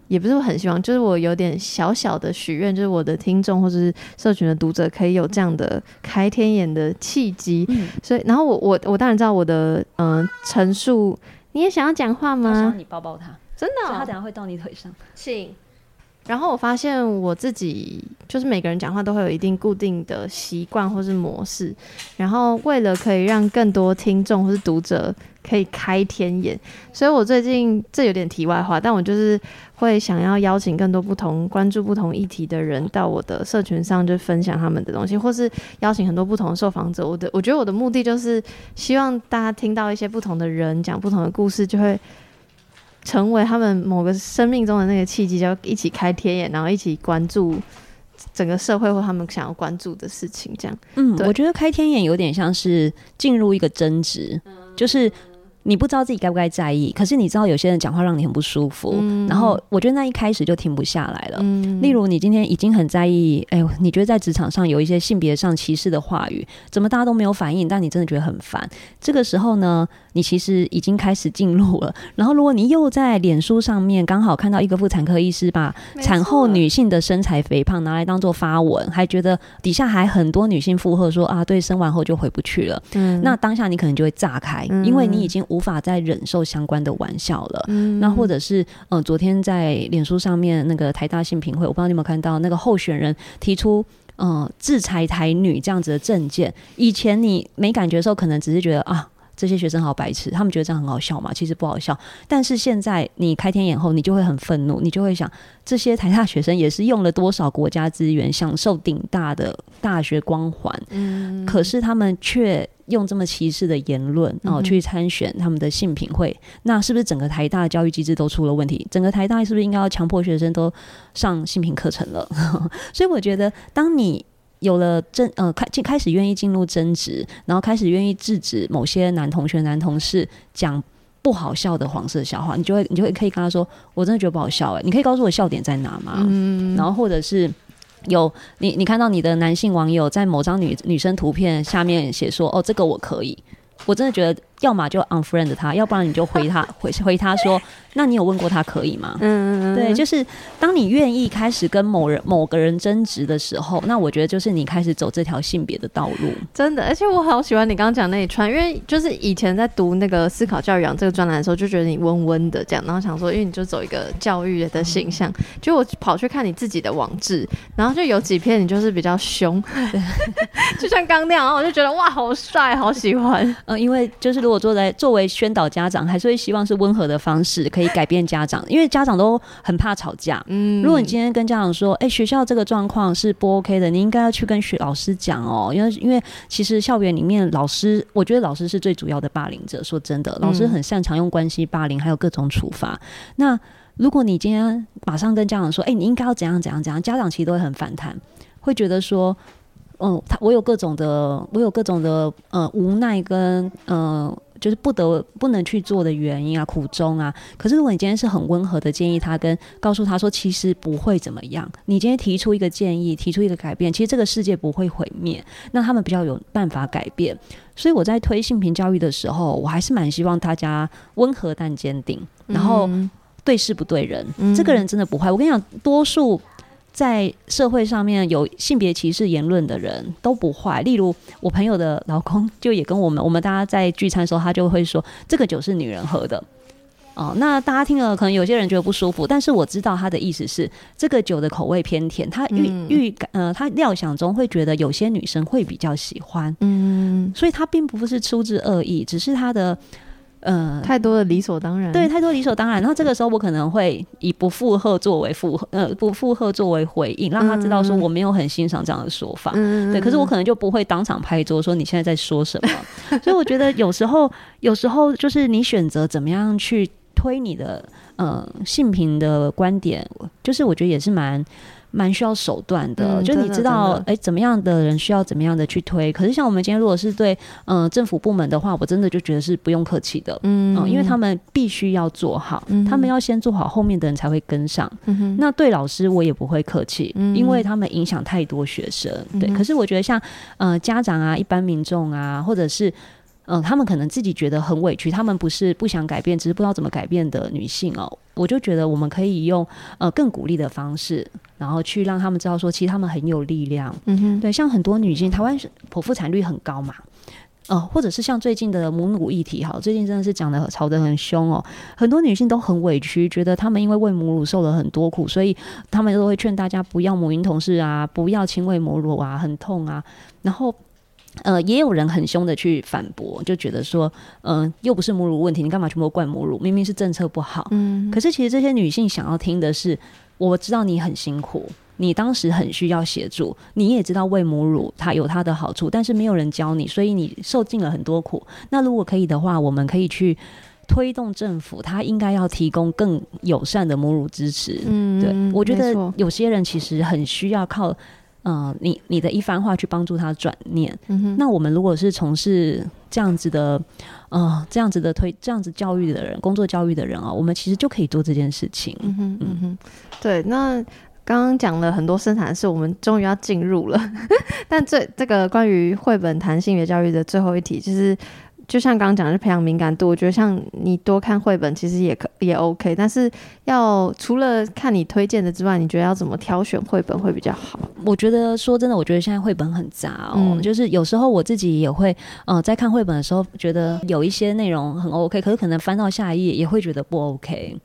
也不是很希望，就是我有点小小的许愿，就是我的听众或者是社群的读者可以有这样的开天眼的契机。所以，然后我我我当然知道我的嗯陈述，你也想要讲话吗？想你抱抱他，真的，他等下会到你腿上，请。然后我发现我自己就是每个人讲话都会有一定固定的习惯或是模式，然后为了可以让更多听众或是读者可以开天眼。所以我最近这有点题外话，但我就是会想要邀请更多不同关注不同议题的人到我的社群上，就分享他们的东西，或是邀请很多不同的受访者。我的我觉得我的目的就是希望大家听到一些不同的人讲不同的故事，就会。成为他们某个生命中的那个契机，就一起开天眼，然后一起关注整个社会或他们想要关注的事情。这样，嗯，我觉得开天眼有点像是进入一个争执，就是。你不知道自己该不该在意，可是你知道有些人讲话让你很不舒服，然后我觉得那一开始就停不下来了。例如你今天已经很在意，哎，你觉得在职场上有一些性别上歧视的话语，怎么大家都没有反应？但你真的觉得很烦。这个时候呢，你其实已经开始进入了。然后如果你又在脸书上面刚好看到一个妇产科医师把产后女性的身材肥胖拿来当做发文，还觉得底下还很多女性附和说啊，对，生完后就回不去了。那当下你可能就会炸开，因为你已经。无法再忍受相关的玩笑了。那或者是，嗯，昨天在脸书上面那个台大性评会，我不知道你有没有看到那个候选人提出，嗯，制裁台女这样子的证件。以前你没感觉的时候，可能只是觉得啊。这些学生好白痴，他们觉得这样很好笑嘛？其实不好笑。但是现在你开天眼后，你就会很愤怒，你就会想，这些台大学生也是用了多少国家资源，享受顶大的大学光环，嗯，可是他们却用这么歧视的言论哦去参选他们的性品会，那是不是整个台大教育机制都出了问题？整个台大是不是应该要强迫学生都上性品课程了？所以我觉得，当你。有了争呃开进开始愿意进入争执，然后开始愿意制止某些男同学男同事讲不好笑的黄色笑话，你就会你就会可以跟他说，我真的觉得不好笑哎，你可以告诉我笑点在哪吗？嗯，然后或者是有你你看到你的男性网友在某张女女生图片下面写说，哦这个我可以，我真的觉得。要么就 unfriend 他，要不然你就回他 回回他说，那你有问过他可以吗？嗯嗯嗯，对，就是当你愿意开始跟某人某个人争执的时候，那我觉得就是你开始走这条性别的道路。真的，而且我好喜欢你刚刚讲那一串，因为就是以前在读那个思考教育养这个专栏的时候，就觉得你温温的这样，然后想说，因为你就走一个教育的形象，就我跑去看你自己的网志，然后就有几篇你就是比较凶，就像刚那样，然后我就觉得哇，好帅，好喜欢。嗯，因为就是如果作在作为宣导家长，还是会希望是温和的方式可以改变家长，因为家长都很怕吵架。嗯，如果你今天跟家长说，哎，学校这个状况是不 OK 的，你应该要去跟学老师讲哦，因为因为其实校园里面老师，我觉得老师是最主要的霸凌者。说真的，老师很擅长用关系霸凌，还有各种处罚。那如果你今天马上跟家长说，哎，你应该要怎样怎样怎样，家长其实都会很反弹，会觉得说。嗯，他我有各种的，我有各种的呃无奈跟呃就是不得不能去做的原因啊，苦衷啊。可是如果你今天是很温和的建议他，跟告诉他说其实不会怎么样，你今天提出一个建议，提出一个改变，其实这个世界不会毁灭，那他们比较有办法改变。所以我在推性平教育的时候，我还是蛮希望大家温和但坚定，然后对事不对人，这个人真的不坏。我跟你讲，多数。在社会上面有性别歧视言论的人都不坏，例如我朋友的老公就也跟我们，我们大家在聚餐的时候，他就会说这个酒是女人喝的。哦，那大家听了可能有些人觉得不舒服，但是我知道他的意思是这个酒的口味偏甜，他预预感呃，他料想中会觉得有些女生会比较喜欢，嗯，所以他并不是出自恶意，只是他的。嗯，太多的理所当然，对，太多理所当然。然后这个时候，我可能会以不附和作为附和，呃，不附和作为回应，让他知道说我没有很欣赏这样的说法。对，可是我可能就不会当场拍桌说你现在在说什么。所以我觉得有时候，有时候就是你选择怎么样去推你的呃性平的观点，就是我觉得也是蛮。蛮需要手段的，就你知道，哎，怎么样的人需要怎么样的去推。可是像我们今天如果是对嗯政府部门的话，我真的就觉得是不用客气的，嗯，因为他们必须要做好，他们要先做好，后面的人才会跟上。那对老师我也不会客气，因为他们影响太多学生。对，可是我觉得像呃家长啊、一般民众啊，或者是。嗯，他们可能自己觉得很委屈，他们不是不想改变，只是不知道怎么改变的女性哦。我就觉得我们可以用呃更鼓励的方式，然后去让他们知道说，其实他们很有力量。嗯哼，对，像很多女性，台湾剖腹产率很高嘛，呃，或者是像最近的母乳议题，哈，最近真的是讲的吵得很凶哦。很多女性都很委屈，觉得她们因为喂母乳受了很多苦，所以她们都会劝大家不要母婴同事啊，不要亲喂母乳啊，很痛啊，然后。呃，也有人很凶的去反驳，就觉得说，嗯、又不是母乳问题，你干嘛全部怪母乳？明明是政策不好。嗯，可是其实这些女性想要听的是，我知道你很辛苦，你当时很需要协助，你也知道喂母乳它有它的好处，但是没有人教你，所以你受尽了很多苦。那如果可以的话，我们可以去推动政府，它应该要提供更友善的母乳支持。嗯，对，我觉得有些人其实很需要靠。呃，你你的一番话去帮助他转念。嗯哼，那我们如果是从事这样子的，呃，这样子的推这样子教育的人，工作教育的人啊，我们其实就可以做这件事情。嗯哼，嗯哼，对，那刚刚讲了很多生产的事，我们终于要进入了。但这这个关于绘本谈性别教育的最后一题，就是就像刚刚讲的，是培养敏感度。我觉得像你多看绘本，其实也可也 OK，但是要除了看你推荐的之外，你觉得要怎么挑选绘本会比较好？我觉得说真的，我觉得现在绘本很杂哦，嗯就是有时候我自己也会，呃，在看绘本的时候，觉得有一些内容很 OK，可是可能翻到下一页也会觉得不 OK。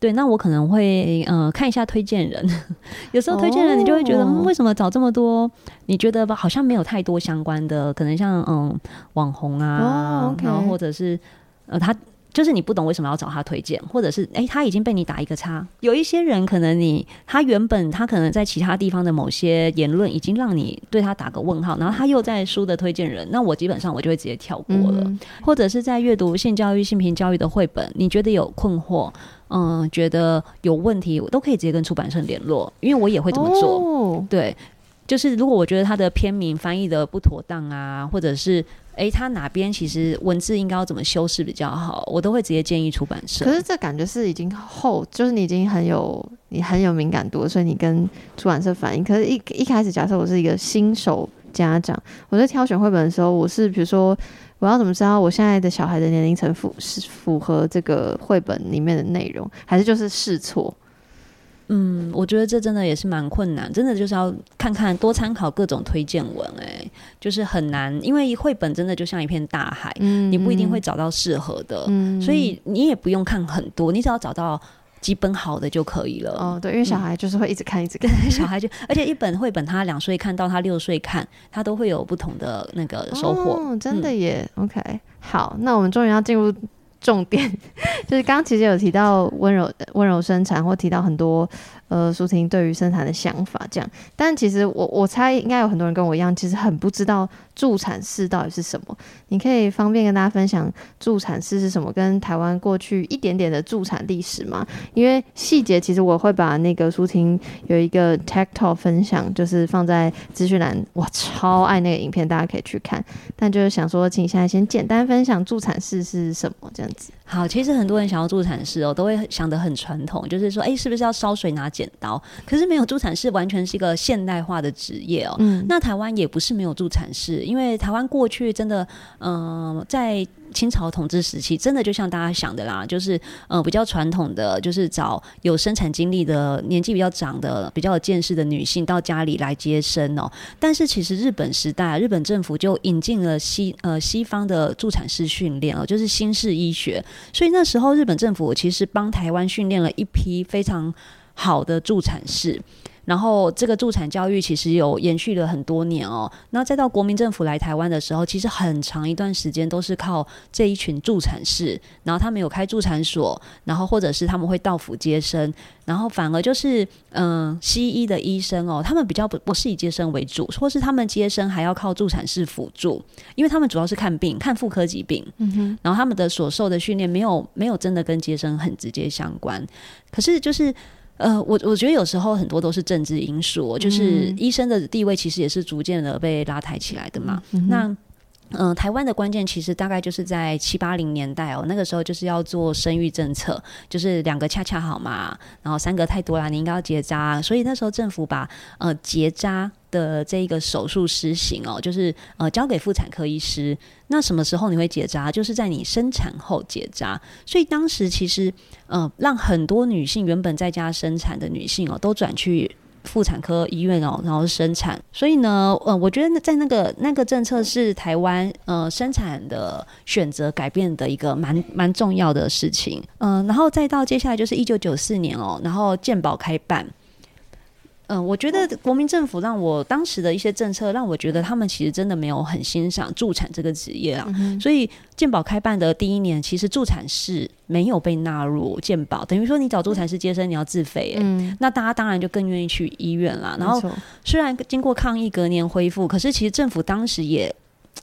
对，那我可能会呃看一下推荐人，有时候推荐人你就会觉得、哦嗯为什么找这么多？你觉得吧，好像没有太多相关的，可能像嗯网红啊，然后或者是呃他。就是你不懂为什么要找他推荐，或者是诶，他已经被你打一个叉。有一些人可能你他原本他可能在其他地方的某些言论已经让你对他打个问号，然后他又在书的推荐人，那我基本上我就会直接跳过了。嗯或者是在阅读性教育、性平教育的绘本，你觉得有困惑，嗯，觉得有问题，我都可以直接跟出版社联络，因为我也会这么做。哦对，就是如果我觉得他的片名翻译的不妥当啊，或者是诶，他哪边其实文字应该要怎么修饰比较好，我都会直接建议出版社。可是这感觉是已经后，就是你已经很有你很有敏感度，所以你跟出版社反映。可是一，一开始假设我是一个新手家长，我在挑选绘本的时候，我是比如说我要怎么知道我现在的小孩的年龄层符是符合这个绘本里面的内容，还是就是试错？嗯，我觉得这真的也是蛮困难，真的就是要看看多参考各种推荐文、诶，就是很难，因为绘本真的就像一片大海，嗯你不一定会找到适合的，嗯所以你也不用看很多，你只要找到几本好的就可以了。哦，对，因为小孩就是会一直看，一直看。小孩就，而且一本绘本，他两岁看到他六岁看，他都会有不同的那个收获。哦，真的耶。OK，好，那我们终于要进入重点，就是刚刚其实有提到温柔温柔生产，或提到很多呃舒婷对于生产的想法这样。但其实我我猜应该有很多人跟我一样，其实很不知道助产士到底是什么。你可以方便跟大家分享助产士是什么，跟台湾过去一点点的助产历史吗？因为细节其实我会把那个舒婷有一个 Tech Talk 分享，就是放在资讯栏，我超爱那个影片，大家可以去看。但就是想说，请现在先简单分享助产士是什么这样子。好，其实很多人想要助产士哦，都会想得很传统，就是说，哎、是不是要烧水拿剪刀？可是没有助产士，完全是一个现代化的职业哦。嗯，那台湾也不是没有助产士，因为台湾过去真的，嗯、在清朝统治时期，真的就像大家想的啦，就是呃比较传统的，就是找有生产经历的、年纪比较长的、比较有见识的女性到家里来接生哦。但是其实日本时代，日本政府就引进了西呃西方的助产士训练哦，就是新式医学，所以那时候日本政府其实帮台湾训练了一批非常好的助产士。然后这个助产教育其实有延续了很多年哦。那再到国民政府来台湾的时候，其实很长一段时间都是靠这一群助产士，然后他们有开助产所，然后或者是他们会到府接生，然后反而就是嗯、西医的医生哦，他们比较不不是以接生为主，或是他们接生还要靠助产士辅助，因为他们主要是看病，看妇科疾病，嗯哼，然后他们的所受的训练没有没有真的跟接生很直接相关，可是就是。呃，我我觉得有时候很多都是政治因素哦，就是嗯医生的地位其实也是逐渐的被拉抬起来的嘛。嗯那嗯、台湾的关键其实大概就是在七八零年代哦，那个时候就是要做生育政策，就是两个恰恰好嘛，然后三个太多啦，你应该要结扎，所以那时候政府把呃结扎的这一个手术施行哦，就是呃交给妇产科医师。那什么时候你会结扎？就是在你生产后结扎。所以当时其实呃让很多女性原本在家生产的女性哦，都转去。妇产科医院哦，然后生产，所以呢，呃，我觉得在那个那个政策是台湾呃生产的选择改变的一个蛮蛮重要的事情，嗯、然后再到接下来就是一九九四年哦，然后健保开办，嗯，我觉得国民政府让我当时的一些政策，让我觉得他们其实真的没有很欣赏助产这个职业啊。所以健保开办的第一年，其实助产士没有被纳入健保，等于说你找助产士接生你要自费，嗯，那大家当然就更愿意去医院啦。然后虽然经过抗议隔年恢复，可是其实政府当时也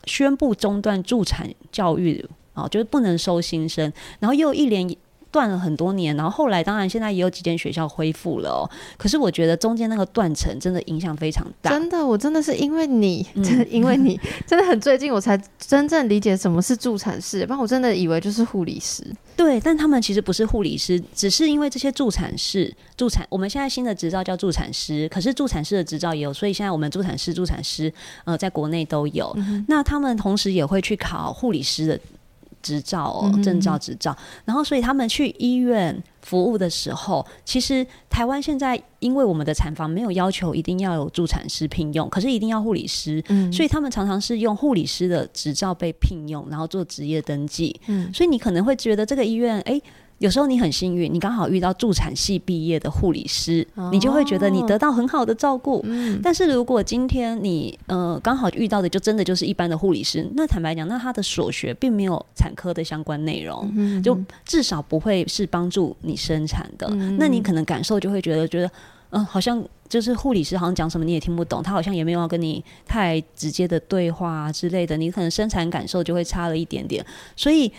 宣布中断助产教育，哦，就是不能收新生，然后又一连。断了很多年，然后后来当然现在也有几间学校恢复了哦。可是我觉得中间那个断层真的影响非常大。真的，我真的是因为你，真的因为你，真的很最近我才真正理解什么是助产士，不然我真的以为就是护理师。对，但他们其实不是护理师，只是因为这些助产士、助产，我们现在新的执照叫助产师，可是助产师的执照也有，所以现在我们助产师、助产师呃在国内都有。那他们同时也会去考护理师的。执照哦，证照执照，然后所以他们去医院服务的时候，其实台湾现在因为我们的产房没有要求一定要有助产师聘用，可是一定要护理师，所以他们常常是用护理师的执照被聘用，然后做职业登记。嗯，所以你可能会觉得这个医院，哎。有时候你很幸运，你刚好遇到助产系毕业的护理师，你就会觉得你得到很好的照顾。但是如果今天你呃刚好遇到的就真的就是一般的护理师，那坦白讲，那他的所学并没有产科的相关内容，就至少不会是帮助你生产的。那你可能感受就会觉得觉得，嗯，好像就是护理师好像讲什么你也听不懂，他好像也没有要跟你太直接的对话之类的，你可能生产感受就会差了一点点，所以。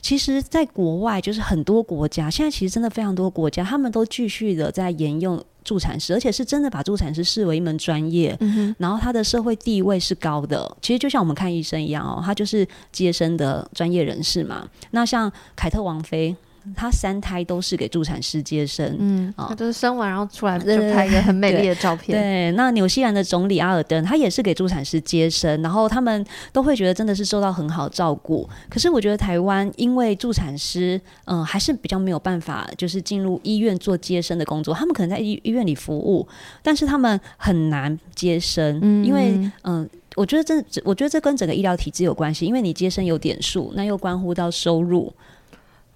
其实，在国外，就是很多国家，现在其实真的非常多国家，他们都继续的在沿用助产师，而且是真的把助产师视为一门专业，然后他的社会地位是高的。其实就像我们看医生一样哦，他就是接生的专业人士嘛。那像凯特王妃。他三胎都是给助产师接生，嗯，啊，就是生完然后出来就拍一个很美丽的照片。对，那纽西兰的总理阿尔登，他也是给助产师接生，然后他们都会觉得真的是受到很好照顾。可是我觉得台湾因为助产师，嗯，还是比较没有办法，就是进入医院做接生的工作。他们可能在医医院里服务，但是他们很难接生，因为嗯，我觉得这我觉得这跟整个医疗体制有关系，因为你接生有点数，那又关乎到收入。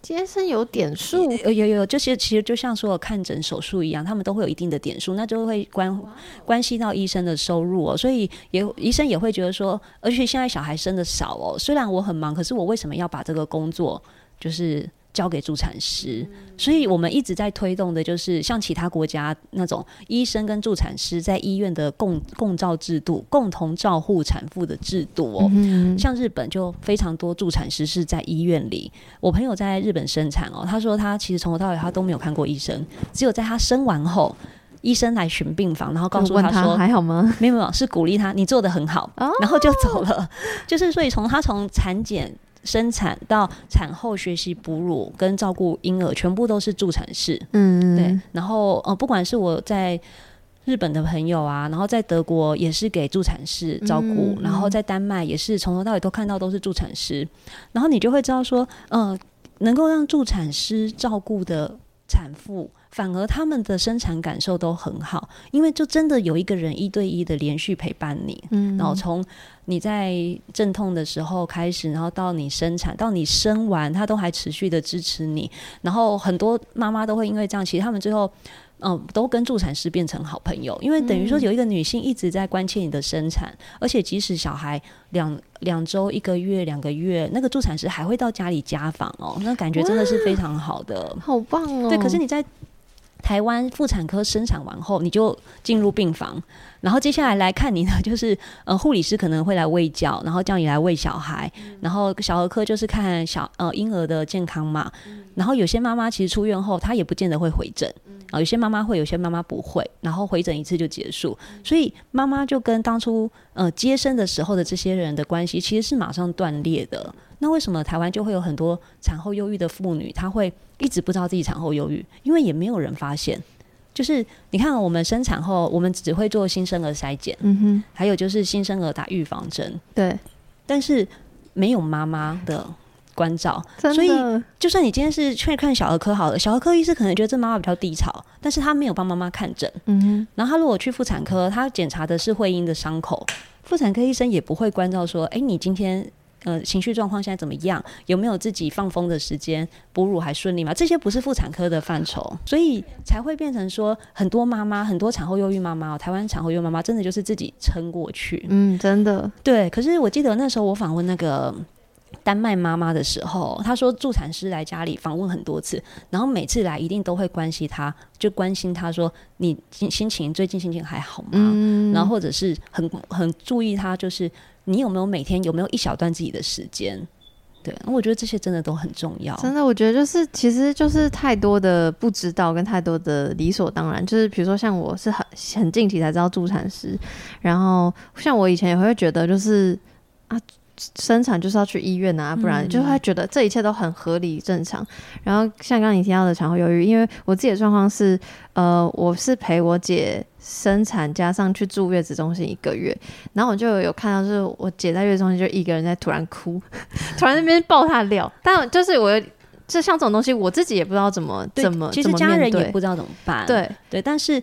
接生有点数，有有有，这些其实就像说看诊手术一样，他们都会有一定的点数，那就会关关系到医生的收入哦。所以也医生也会觉得说，而且现在小孩生的少哦，虽然我很忙，可是我为什么要把这个工作就是？交给助产师，所以我们一直在推动的，就是像其他国家那种医生跟助产师在医院的共共照制度，共同照护产妇的制度哦。像日本就非常多助产师是在医院里。我朋友在日本生产哦，他说他其实从头到尾他都没有看过医生，只有在他生完后，医生来巡病房，然后告诉他说还好吗？没有没有，是鼓励他你做的很好，然后就走了。就是所以从他从产检。生产到产后学习哺乳跟照顾婴儿，全部都是助产士。嗯，对。然后呃，不管是我在日本的朋友啊，然后在德国也是给助产士照顾，然后在丹麦也是从头到尾都看到都是助产师。然后你就会知道说，嗯，能够让助产师照顾的产妇。反而他们的生产感受都很好，因为就真的有一个人一对一的连续陪伴你，嗯，然后从你在阵痛的时候开始，然后到你生产，到你生完，他都还持续的支持你。然后很多妈妈都会因为这样，其实他们最后嗯都跟助产师变成好朋友，因为等于说有一个女性一直在关切你的生产，而且即使小孩两两周、一个月、两个月，那个助产师还会到家里家访哦，那感觉真的是非常好的，好棒哦。对，可是你在。台湾妇产科生产完后，你就进入病房，然后接下来来看你呢，就是呃护理师可能会来喂教，然后叫你来喂小孩，然后小儿科就是看小呃婴儿的健康嘛，然后有些妈妈其实出院后，她也不见得会回诊，啊有些妈妈会，有些妈妈不会，然后回诊一次就结束，所以妈妈就跟当初呃接生的时候的这些人的关系其实是马上断裂的。那为什么台湾就会有很多产后忧郁的妇女？她会一直不知道自己产后忧郁，因为也没有人发现。就是你看，我们生产后，我们只会做新生儿筛检，嗯哼，还有就是新生儿打预防针，对。但是没有妈妈的关照，所以就算你今天是去看小儿科好了，小儿科医师可能觉得这妈妈比较低潮，但是他没有帮妈妈看诊，嗯哼。然后他如果去妇产科，他检查的是会阴的伤口，妇产科医生也不会关照说，哎，你今天。呃情绪状况现在怎么样，有没有自己放风的时间，哺乳还顺利吗？这些不是妇产科的范畴，所以才会变成说很多妈妈，很多产后忧郁妈妈，台湾产后忧郁妈妈真的就是自己撑过去。嗯，真的。对，可是我记得那时候我访问那个。丹麦妈妈的时候，她说助产师来家里访问很多次，然后每次来一定都会关心她，就关心她说你心心情最近心情还好吗？嗯，然后或者是很很注意她，就是你有没有每天有没有一小段自己的时间？对，我觉得这些真的都很重要。真的，我觉得就是其实就是太多的不知道跟太多的理所当然，就是比如说像我是很很近期才知道助产师，然后像我以前也会觉得就是啊。生产就是要去医院啊，不然就会觉得这一切都很合理正常。然后像刚刚你提到的产后忧郁，因为我自己的状况是，呃，我是陪我姐生产，加上去住月子中心一个月，然后我就有看到，就是我姐在月子中心就一个人在突然哭，突然那边爆她的料。但就是我，就像这种东西，我自己也不知道怎么怎么，其实家人也不知道怎么办。对对，但是。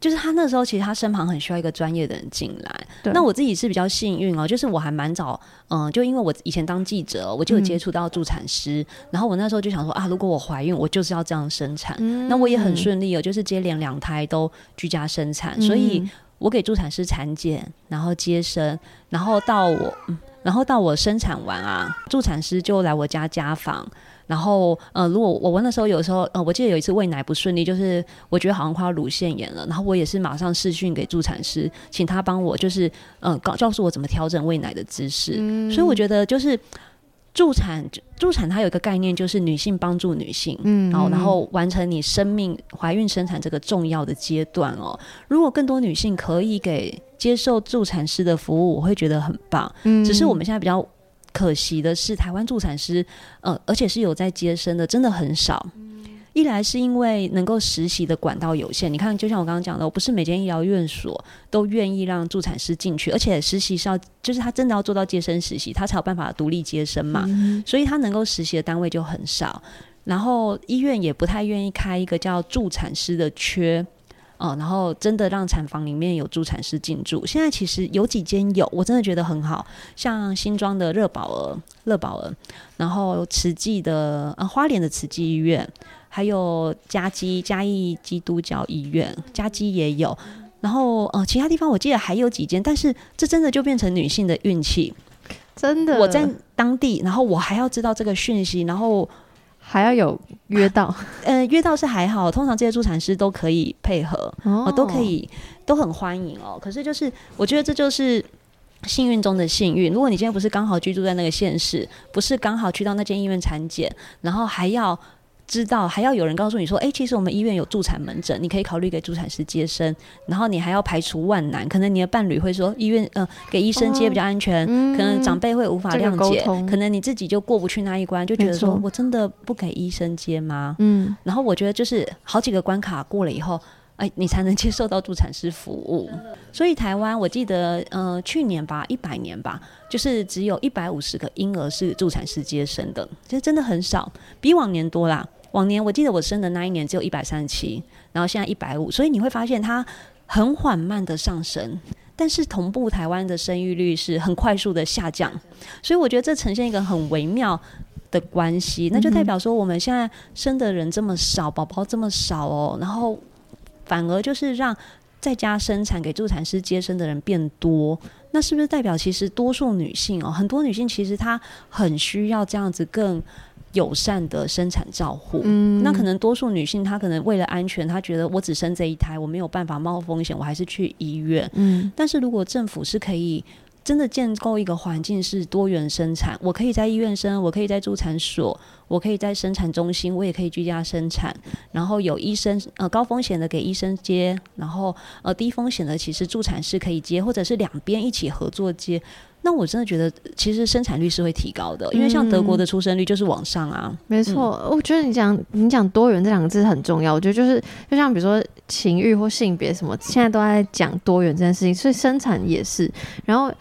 就是他那时候，其实他身旁很需要一个专业的人进来。那我自己是比较幸运哦，就是我还蛮早，嗯，就因为我以前当记者，我就有接触到助产师。然后我那时候就想说啊，如果我怀孕，我就是要这样生产。那我也很顺利哦，就是接连两胎都居家生产，所以我给助产师产检，然后接生，然后到我，然后到我生产完啊，助产师就来我家家访。然后，呃，如果我问的时候，有时候，呃，我记得有一次喂奶不顺利，就是我觉得好像快要乳腺炎了，然后我也是马上视讯给助产师，请他帮我，就是，嗯，告告诉我怎么调整喂奶的姿势。所以我觉得，就是助产，助产它有一个概念，就是女性帮助女性，嗯，然后然后完成你生命怀孕生产这个重要的阶段哦。如果更多女性可以给接受助产师的服务，我会觉得很棒。嗯，只是我们现在比较。可惜的是，台湾助产师，呃，而且是有在接生的，真的很少。一来是因为能够实习的管道有限，你看，就像我刚刚讲的，我不是每间医疗院所都愿意让助产师进去，而且实习是要，就是他真的要做到接生实习，他才有办法独立接生嘛。所以他能够实习的单位就很少，然后医院也不太愿意开一个叫助产师的缺。哦，然后真的让产房里面有助产师进驻。现在其实有几间有，我真的觉得很好，像新庄的热宝儿、乐宝儿，然后慈济的呃花莲的慈济医院，还有嘉基嘉义基督教医院，嘉基也有。然后呃其他地方我记得还有几间，但是这真的就变成女性的运气，真的。我在当地，然后我还要知道这个讯息，然后。还要有约到，呃，约到是还好，通常这些助产师都可以配合，哦，都可以，都很欢迎哦。可是就是，我觉得这就是幸运中的幸运。如果你今天不是刚好居住在那个县市，不是刚好去到那间医院产检，然后还要。知道还要有人告诉你说，哎，其实我们医院有助产门诊，你可以考虑给助产师接生。然后你还要排除万难，可能你的伴侣会说，医院呃给医生接比较安全，可能长辈会无法谅解，可能你自己就过不去那一关，就觉得说我真的不给医生接吗？嗯，然后我觉得就是好几个关卡过了以后。哎，你才能接受到助产师服务。所以台湾，我记得，呃，去年吧，一百年吧，就是只有一百五十个婴儿是助产师接生的，其实真的很少，比往年多啦。往年我记得我生的那一年只有一百三十七，然后现在一百五，所以你会发现它很缓慢的上升，但是同步台湾的生育率是很快速的下降。所以我觉得这呈现一个很微妙的关系，那就代表说我们现在生的人这么少，宝宝这么少哦，然后。反而就是让在家生产给助产师接生的人变多，那是不是代表其实多数女性哦，很多女性其实她很需要这样子更友善的生产照护。嗯，那可能多数女性她可能为了安全，她觉得我只生这一胎，我没有办法冒风险，我还是去医院。嗯，但是如果政府是可以。真的建构一个环境是多元生产，我可以在医院生，我可以在助产所，我可以在生产中心，我也可以居家生产。然后有医生呃高风险的给医生接，然后呃低风险的其实助产师可以接，或者是两边一起合作接。那我真的觉得其实生产率是会提高的，因为像德国的出生率就是往上啊。没错，我觉得你讲你讲多元这两个字很重要。我觉得就是就像比如说情欲或性别什么，现在都在讲多元这件事情，所以生产也是。然后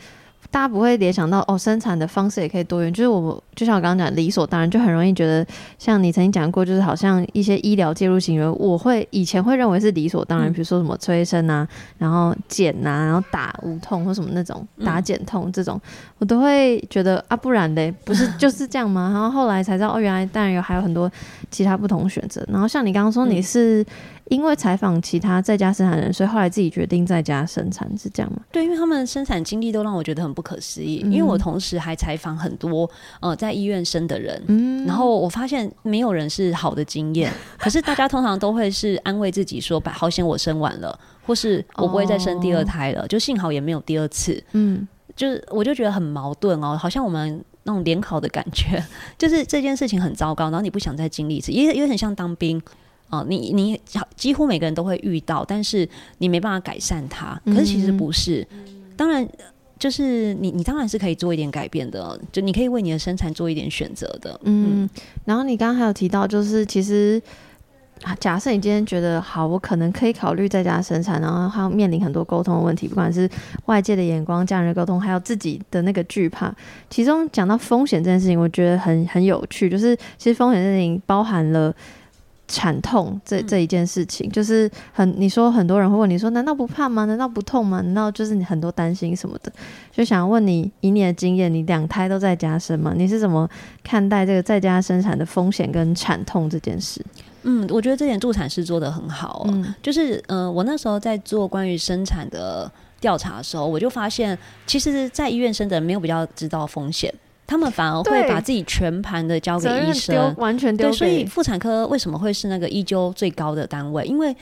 大家不会联想到哦，生产的方式也可以多元。就是我就像我刚刚讲，理所当然，就很容易觉得，像你曾经讲过，就是好像一些医疗介入行为，我会以前会认为是理所当然，比如说什么催生啊，然后剪啊，然后打无痛或什么那种打减痛这种，我都会觉得啊，不然嘞，不是就是这样吗？然后后来才知道，哦，原来当然有还有很多其他不同选择。然后像你刚刚说，你是。因为采访其他在家生产人，所以后来自己决定在家生产，是这样吗？对，因为他们生产经历都让我觉得很不可思议。因为我同时还采访很多呃在医院生的人，嗯，然后我发现没有人是好的经验，可是大家通常都会是安慰自己说：“好险我生完了，或是我不会再生第二胎了，就幸好也没有第二次。”嗯，就是我就觉得很矛盾哦，好像我们那种联考的感觉，就是这件事情很糟糕，然后你不想再经历一次，也也很像当兵。哦，你你几乎每个人都会遇到，但是你没办法改善它。可是其实不是，当然就是你你当然是可以做一点改变的，就你可以为你的生产做一点选择的。嗯，然后你刚刚还有提到，就是其实假设你今天觉得好，我可能可以考虑在家生产，然后还要面临很多沟通的问题，不管是外界的眼光、家人的沟通，还有自己的那个惧怕。其中讲到风险这件事情，我觉得很很有趣，就是其实风险这件事情包含了。产痛这这一件事情，就是很你说很多人会问你说，难道不怕吗？难道不痛吗？难道就是你很多担心什么的？就想问你，以你的经验，你两胎都在家生吗？你是怎么看待这个在家生产的风险跟产痛这件事？嗯，我觉得这点助产师做的很好。嗯，就是嗯，我那时候在做关于生产的调查的时候，我就发现，其实，在医院生的人没有比较知道风险。他们反而会把自己全盘的交给医生，完全丢。所以妇产科为什么会是那个医纠最高的单位？因为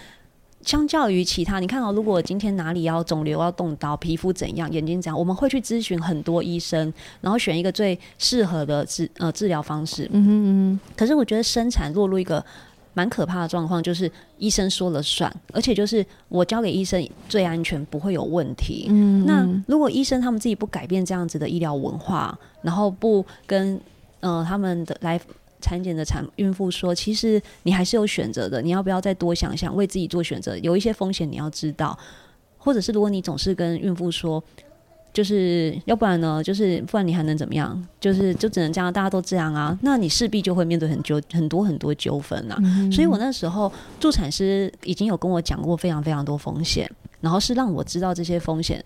相较于其他，你看哦，如果今天哪里要肿瘤要动刀，皮肤怎样，眼睛怎样，我们会去咨询很多医生，然后选一个最适合的治呃治疗方式。嗯哼嗯。可是我觉得生产落入一个。蛮可怕的状况，就是医生说了算，而且就是我交给医生最安全，不会有问题。嗯，那如果医生他们自己不改变这样子的医疗文化，然后不跟呃他们的来产检的产孕妇说，其实你还是有选择的，你要不要再多想想，为自己做选择？有一些风险你要知道，或者是如果你总是跟孕妇说。就是要不然呢？就是不然你还能怎么样？就是就只能这样，大家都这样啊。那你势必就会面对很纠很多很多纠纷啊。所以我那时候助产师已经有跟我讲过非常非常多风险，然后是让我知道这些风险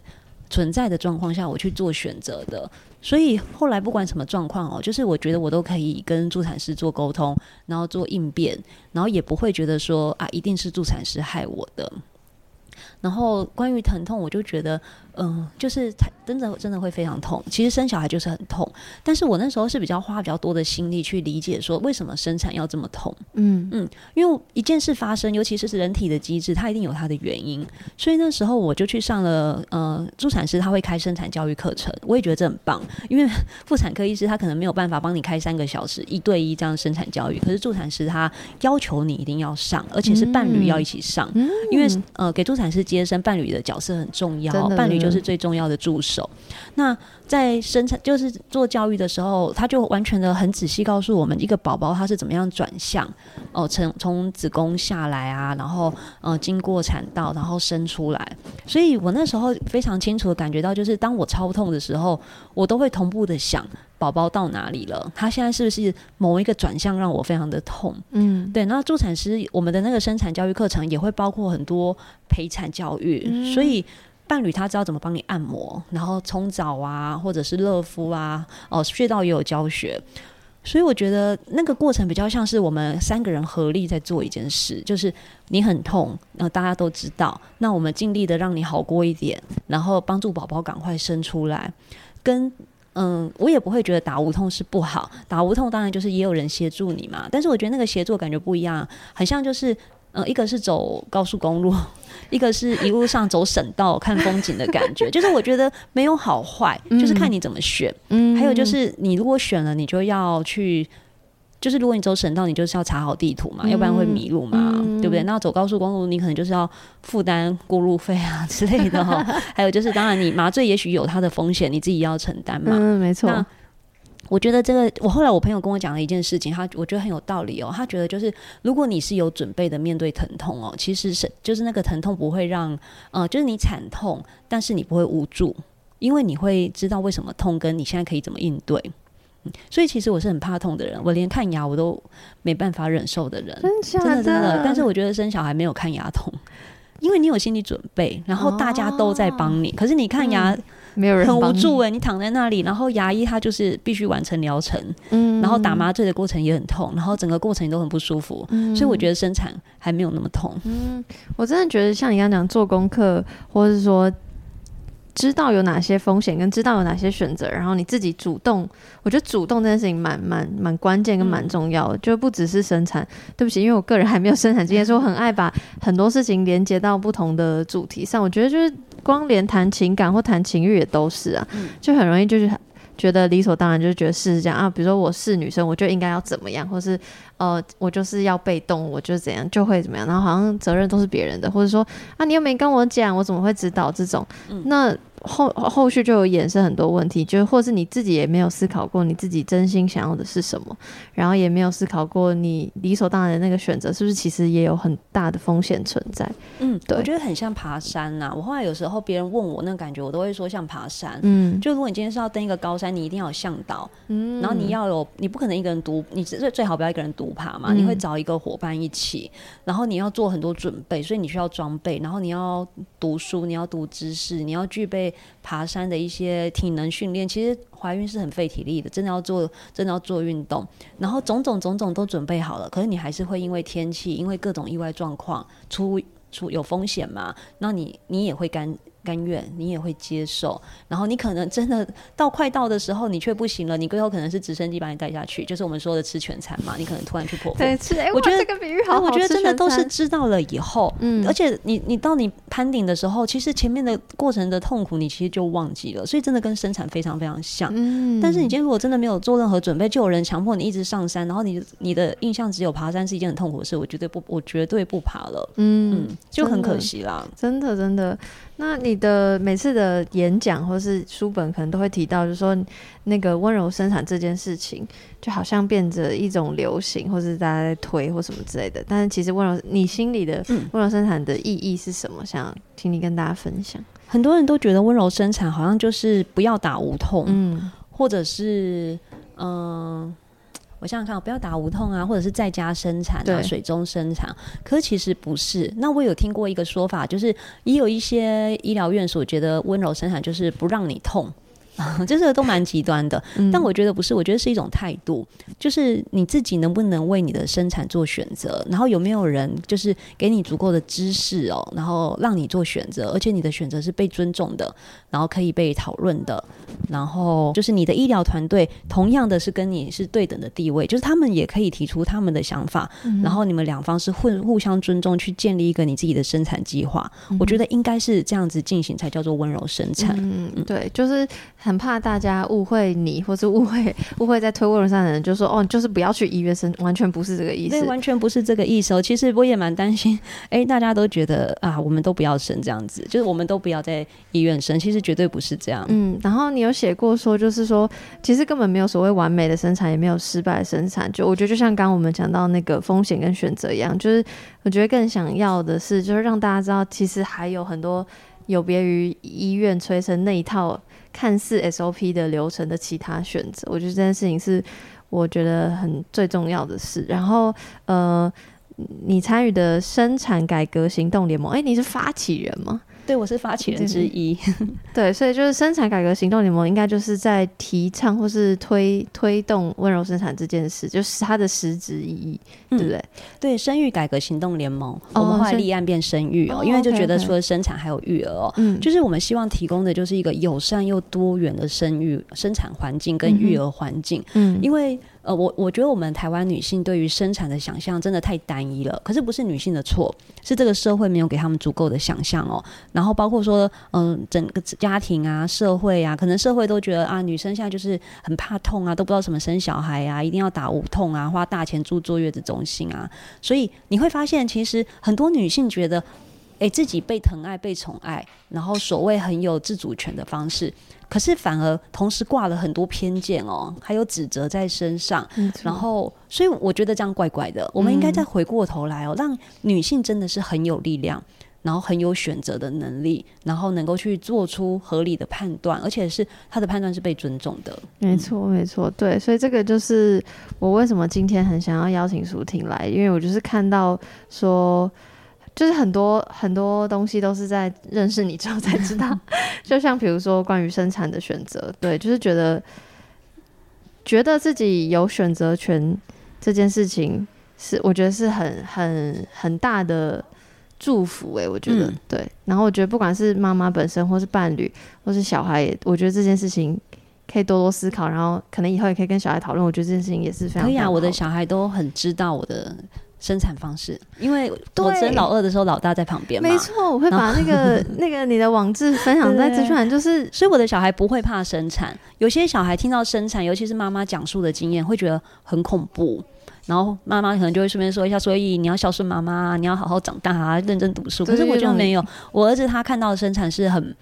存在的状况下，我去做选择的。所以后来不管什么状况哦，就是我觉得我都可以跟助产师做沟通，然后做应变，然后也不会觉得说啊，一定是助产师害我的。然后关于疼痛，我就觉得。嗯，就是他真的真的会非常痛。其实生小孩就是很痛，但是我那时候是比较花比较多的心力去理解说为什么生产要这么痛。嗯嗯，因为一件事发生，尤其是是人体的机制，它一定有它的原因。所以那时候我就去上了呃助产师他会开生产教育课程，我也觉得这很棒。因为 妇产科医师他可能没有办法帮你开三个小时一对一这样生产教育，可是助产师他要求你一定要上，而且是伴侣要一起上，因为呃给助产师接生，伴侣的角色很重要，伴侣。就是最重要的助手。那在生产就是做教育的时候，他就完全的很仔细告诉我们，一个宝宝他是怎么样转向哦，从从子宫下来啊，然后呃经过产道，然后生出来。所以我那时候非常清楚的感觉到，就是当我超痛的时候，我都会同步的想，宝宝到哪里了？他现在是不是某一个转向让我非常的痛？嗯，对。那助产师我们的那个生产教育课程也会包括很多陪产教育，所以。伴侣他知道怎么帮你按摩，然后冲澡啊，或者是热敷啊，哦，穴道也有教学，所以我觉得那个过程比较像是我们三个人合力在做一件事，就是你很痛，呃，大家都知道，那我们尽力的让你好过一点，然后帮助宝宝赶快生出来。跟嗯，我也不会觉得打无痛是不好，打无痛当然就是也有人协助你嘛，但是我觉得那个协助感觉不一样，很像就是。嗯，一个是走高速公路，一个是一路上走省道看风景的感觉，就是我觉得没有好坏，就是看你怎么选。嗯，还有就是你如果选了，你就要去，就是如果你走省道，你就是要查好地图嘛，要不然会迷路嘛，对不对？那走高速公路，你可能就是要负担过路费啊之类的哈。还有就是，当然你麻醉也许有它的风险，你自己要承担嘛。嗯，没错。我觉得这个，我后来我朋友跟我讲了一件事情，他我觉得很有道理哦。他觉得就是，如果你是有准备的面对疼痛哦，其实是就是那个疼痛不会让，呃，就是你惨痛，但是你不会无助。因为你会知道为什么痛，跟你现在可以怎么应对。嗯所以其实我是很怕痛的人，我连看牙我都没办法忍受的人，真的真的。但是我觉得生小孩没有看牙痛，因为你有心理准备，然后大家都在帮你。可是你看牙没有人很无助哎、你躺在那里，然后牙医他就是必须完成疗程，嗯然后打麻醉的过程也很痛，然后整个过程都很不舒服，嗯所以我觉得生产还没有那么痛。嗯，我真的觉得像你刚刚讲做功课，或者是说知道有哪些风险，跟知道有哪些选择，然后你自己主动，我觉得主动这件事情蛮蛮蛮关键跟蛮重要的，就不只是生产。对不起，因为我个人还没有生产经验，所以我很爱把很多事情连接到不同的主题上。我觉得就是光连谈情感或谈情欲也都是啊，就很容易就是。觉得理所当然，就是觉得是这样啊。比如说我是女生，我就应该要怎么样，或是呃，我就是要被动，我就怎样就会怎么样。然后好像责任都是别人的，或者说啊，你又没跟我讲，我怎么会知道这种？那后后续就有衍生很多问题，就是或是你自己也没有思考过你自己真心想要的是什么，然后也没有思考过你理所当然的那个选择是不是其实也有很大的风险存在。嗯，对我觉得很像爬山呐、我后来有时候别人问我那个感觉，我都会说像爬山。嗯就如果你今天是要登一个高山，你一定要有向导，嗯然后你要有，你不可能一个人独，你最最好不要一个人独爬嘛，嗯你会找一个伙伴一起，然后你要做很多准备，所以你需要装备，然后你要读书，你要读知识，你要具备爬山的一些体能训练。其实怀孕是很费体力的，真的要做，真的要做运动，然后种种种种都准备好了，可是你还是会因为天气，因为各种意外状况出出有风险嘛，那你你也会甘甘愿，你也会接受，然后你可能真的到快到的时候，你却不行了，你最后可能是直升机把你带下去，就是我们说的吃全餐嘛，你可能突然去破对，费。是哎，我觉得这个比喻好好，我觉得真的都是知道了以后，嗯而且你你到你攀顶的时候，其实前面的过程的痛苦你其实就忘记了，所以真的跟生产非常非常像。嗯但是你今天如果真的没有做任何准备，就有人强迫你一直上山，然后你你的印象只有爬山是一件很痛苦的事，我绝对不，我绝对不爬了。嗯嗯，就很可惜啦。真的真的，那你的每次的演讲或是书本可能都会提到，就是说那个温柔生产这件事情，就好像变着一种流行，或是大家在推或什么之类的。但是其实温柔，你心里的嗯温柔生产的意义是什么？想请你跟大家分享。很多人都觉得温柔生产好像就是不要打无痛，嗯或者是嗯、我想想看，不要打无痛啊，或者是在家生产啊，水中生产。可是其实不是。那我有听过一个说法，就是也有一些医疗院所觉得温柔生产就是不让你痛。这是都蛮极端的，嗯。但我觉得不是，我觉得是一种态度，就是你自己能不能为你的生产做选择，然后有没有人就是给你足够的知识哦，然后让你做选择，而且你的选择是被尊重的，然后可以被讨论的，然后就是你的医疗团队同样的是跟你是对等的地位，就是他们也可以提出他们的想法，嗯。然后你们两方是互互相尊重，去建立一个你自己的生产计划。嗯。我觉得应该是这样子进行才叫做温柔生产。嗯，对，就是很怕大家误会你，或是误会 误会在推温柔生产的人，就说哦，就是不要去医院生，完全不是这个意对，思。完全不是这个意思哦。其实我也蛮担心，哎，大家都觉得啊，我们都不要生这样子，就是我们都不要在医院生。其实绝对不是这样。嗯，然后你有写过说，就是说，其实根本没有所谓完美的生产，也没有失败的生产。就我觉得，就像刚刚我们讲到那个风险跟选择一样，就是我觉得更想要的是，就是让大家知道，其实还有很多有别于医院催生那一套看似 SOP 的流程的其他选择。我觉得这件事情是我觉得很最重要的事。然后，呃。你参与的生产改革行动联盟，哎、你是发起人吗？对，我是发起人之一。对，所以就是生产改革行动联盟应该就是在提倡或是推推动温柔生产这件事，就是它的实质意义，嗯对不对？对，生育改革行动联盟，哦我们后来立案变生育哦，哦因为就觉得除了生产还有育儿哦。嗯，就是我们希望提供的就是一个友善又多元的生育生产环境跟育儿环境，嗯，因为呃，我我觉得我们台湾女性对于生产的想象真的太单一了。可是不是女性的错，是这个社会没有给他们足够的想象哦。然后包括说，嗯、整个家庭啊、社会啊，可能社会都觉得啊，女生现在就是很怕痛啊，都不知道什么生小孩啊，一定要打无痛啊，花大钱住坐月子中心啊。所以你会发现，其实很多女性觉得。诶，自己被疼爱、被宠爱，然后所谓很有自主权的方式，可是反而同时挂了很多偏见哦，还有指责在身上。然后，所以我觉得这样怪怪的。我们应该再回过头来哦，让女性真的是很有力量。然后很有选择的能力，然后能够去做出合理的判断，而且是他的判断是被尊重的。没错，没错，对，所以这个就是我为什么今天很想要邀请舒婷来，因为我就是看到说，就是很多很多东西都是在认识你之后才知道，就像比如说关于生产的选择，对，就是觉得觉得自己有选择权这件事情，是我觉得是很很很大的。祝福哎，我觉得对。然后我觉得不管是妈妈本身，或是伴侣，或是小孩，我觉得这件事情可以多多思考。然后可能以后也可以跟小孩讨论。我觉得这件事情也是非常可以啊。我的小孩都很知道我的生产方式，因为我生老二的时候，老大在旁边。没错，我会把那个 那个你的网志分享在资讯栏，就是所以我的小孩不会怕生产。有些小孩听到生产，尤其是妈妈讲述的经验，会觉得很恐怖。然后妈妈可能就会顺便说一下，所以你要孝顺妈妈，你要好好长大啊，认真读书。可是我就没有，我儿子他看到的生产是很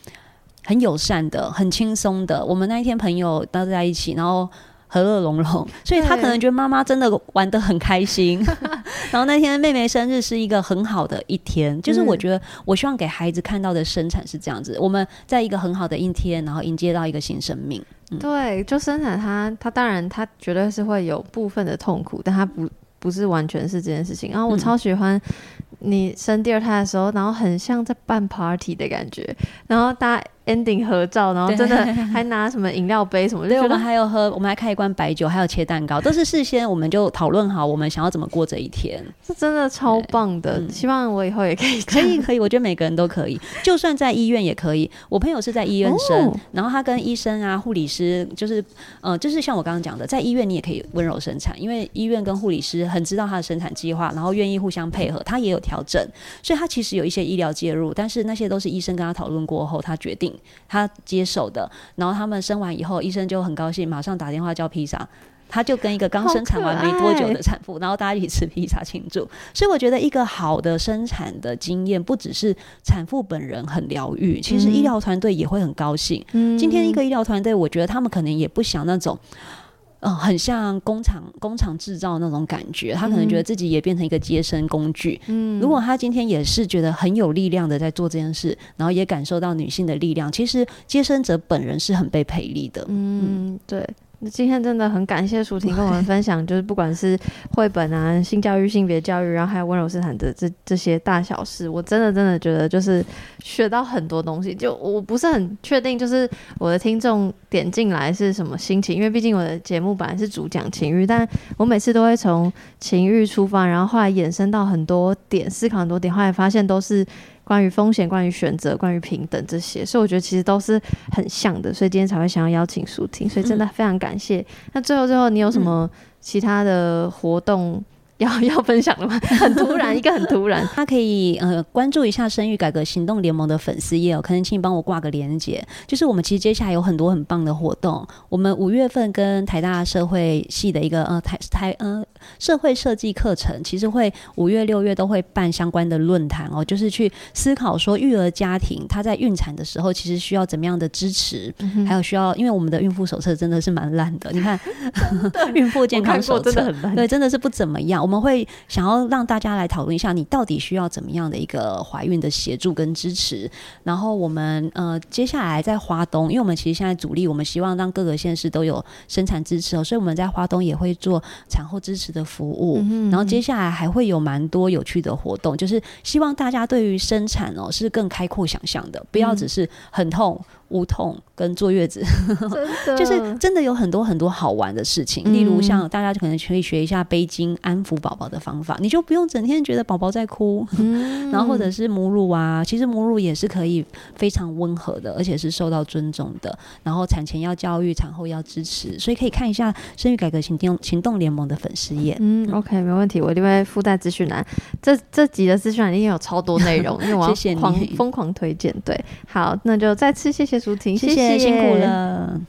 很友善的，很轻松的。我们那一天朋友都在一起，然后和乐融融，所以他可能觉得妈妈真的玩的很开心。然后那天妹妹生日是一个很好的一天，就是我觉得我希望给孩子看到的生产是这样子，我们在一个很好的一天，然后迎接到一个新生命。对，就生产它，它当然它绝对是会有部分的痛苦，但它不不是完全是这件事情。然后我超喜欢你生第二胎的时候，然后很像在办 party 的感觉，然后大家。Ending 合照，然后真的还拿什么饮料杯什么？对，我们还有喝，我们还开一罐白酒，还有切蛋糕，都是事先我们就讨论好，我们想要怎么过这一天。是真的超棒的，希望我以后也可以，可以，可以。我觉得每个人都可以，就算在医院也可以。我朋友是在医院生，然后他跟医生啊、护理师，就是呃，就是像我刚刚讲的，在医院你也可以温柔生产，因为医院跟护理师很知道他的生产计划，然后愿意互相配合，他也有调整，所以他其实有一些医疗介入，但是那些都是医生跟他讨论过后，他决定他接。接手的，然后他们生完以后，医生就很高兴，马上打电话叫披萨，他就跟一个刚生产完没多久的产妇，然后大家一起吃披萨庆祝。所以我觉得一个好的生产的经验，不只是产妇本人很疗愈，其实医疗团队也会很高兴。今天一个医疗团队，我觉得他们可能也不想那种。嗯，很像工厂工厂制造那种感觉，他可能觉得自己也变成一个接生工具。嗯，如果他今天也是觉得很有力量的在做这件事，然后也感受到女性的力量，其实接生者本人是很被培力的。嗯，对。那今天真的很感谢舒婷跟我们分享，就是不管是绘本啊、性教育、性别教育，然后还有温柔斯坦的这这些大小事，我真的真的觉得就是学到很多东西。就我不是很确定，就是我的听众点进来是什么心情，因为毕竟我的节目本来是主讲情欲，但我每次都会从情欲出发，然后后来延伸到很多点，思考很多点，后来发现都是。关于风险、关于选择、关于平等这些，所以我觉得其实都是很像的，所以今天才会想要邀请舒婷，所以真的非常感谢。那最后最后，你有什么其他的活动？要 要分享了吗？很突然，一个很突然。他可以呃关注一下生育改革行动联盟的粉丝页哦，可能请你帮我挂个链接。就是我们其实接下来有很多很棒的活动。我们五月份跟台大社会系的一个呃台台呃社会设计课程，其实会五月六月都会办相关的论坛哦，就是去思考说育儿家庭他在孕产的时候其实需要怎么样的支持，还有需要，因为我们的孕妇手册真的是蛮烂的，你看 孕妇健康手册真的很烂，对，真的是不怎么样。我们会想要让大家来讨论一下，你到底需要怎么样的一个怀孕的协助跟支持。然后我们呃接下来在华东，因为我们其实现在主力，我们希望让各个县市都有生产支持哦，所以我们在华东也会做产后支持的服务。然后接下来还会有蛮多有趣的活动，就是希望大家对于生产哦是更开阔想象的，不要只是很痛。无痛跟坐月子，就是真的有很多很多好玩的事情。例如像大家可能可以学一下背巾安抚宝宝的方法，你就不用整天觉得宝宝在哭。然后或者是母乳啊，其实母乳也是可以非常温和的，而且是受到尊重的。然后产前要教育，产后要支持，所以可以看一下生育改革行动行动联盟的粉丝页。嗯，OK，没问题，我另外附带资讯栏。这这集的资讯栏一定有超多内容，因为我要狂疯狂推荐。对，好，那就再次谢谢。舒婷，谢谢辛苦了。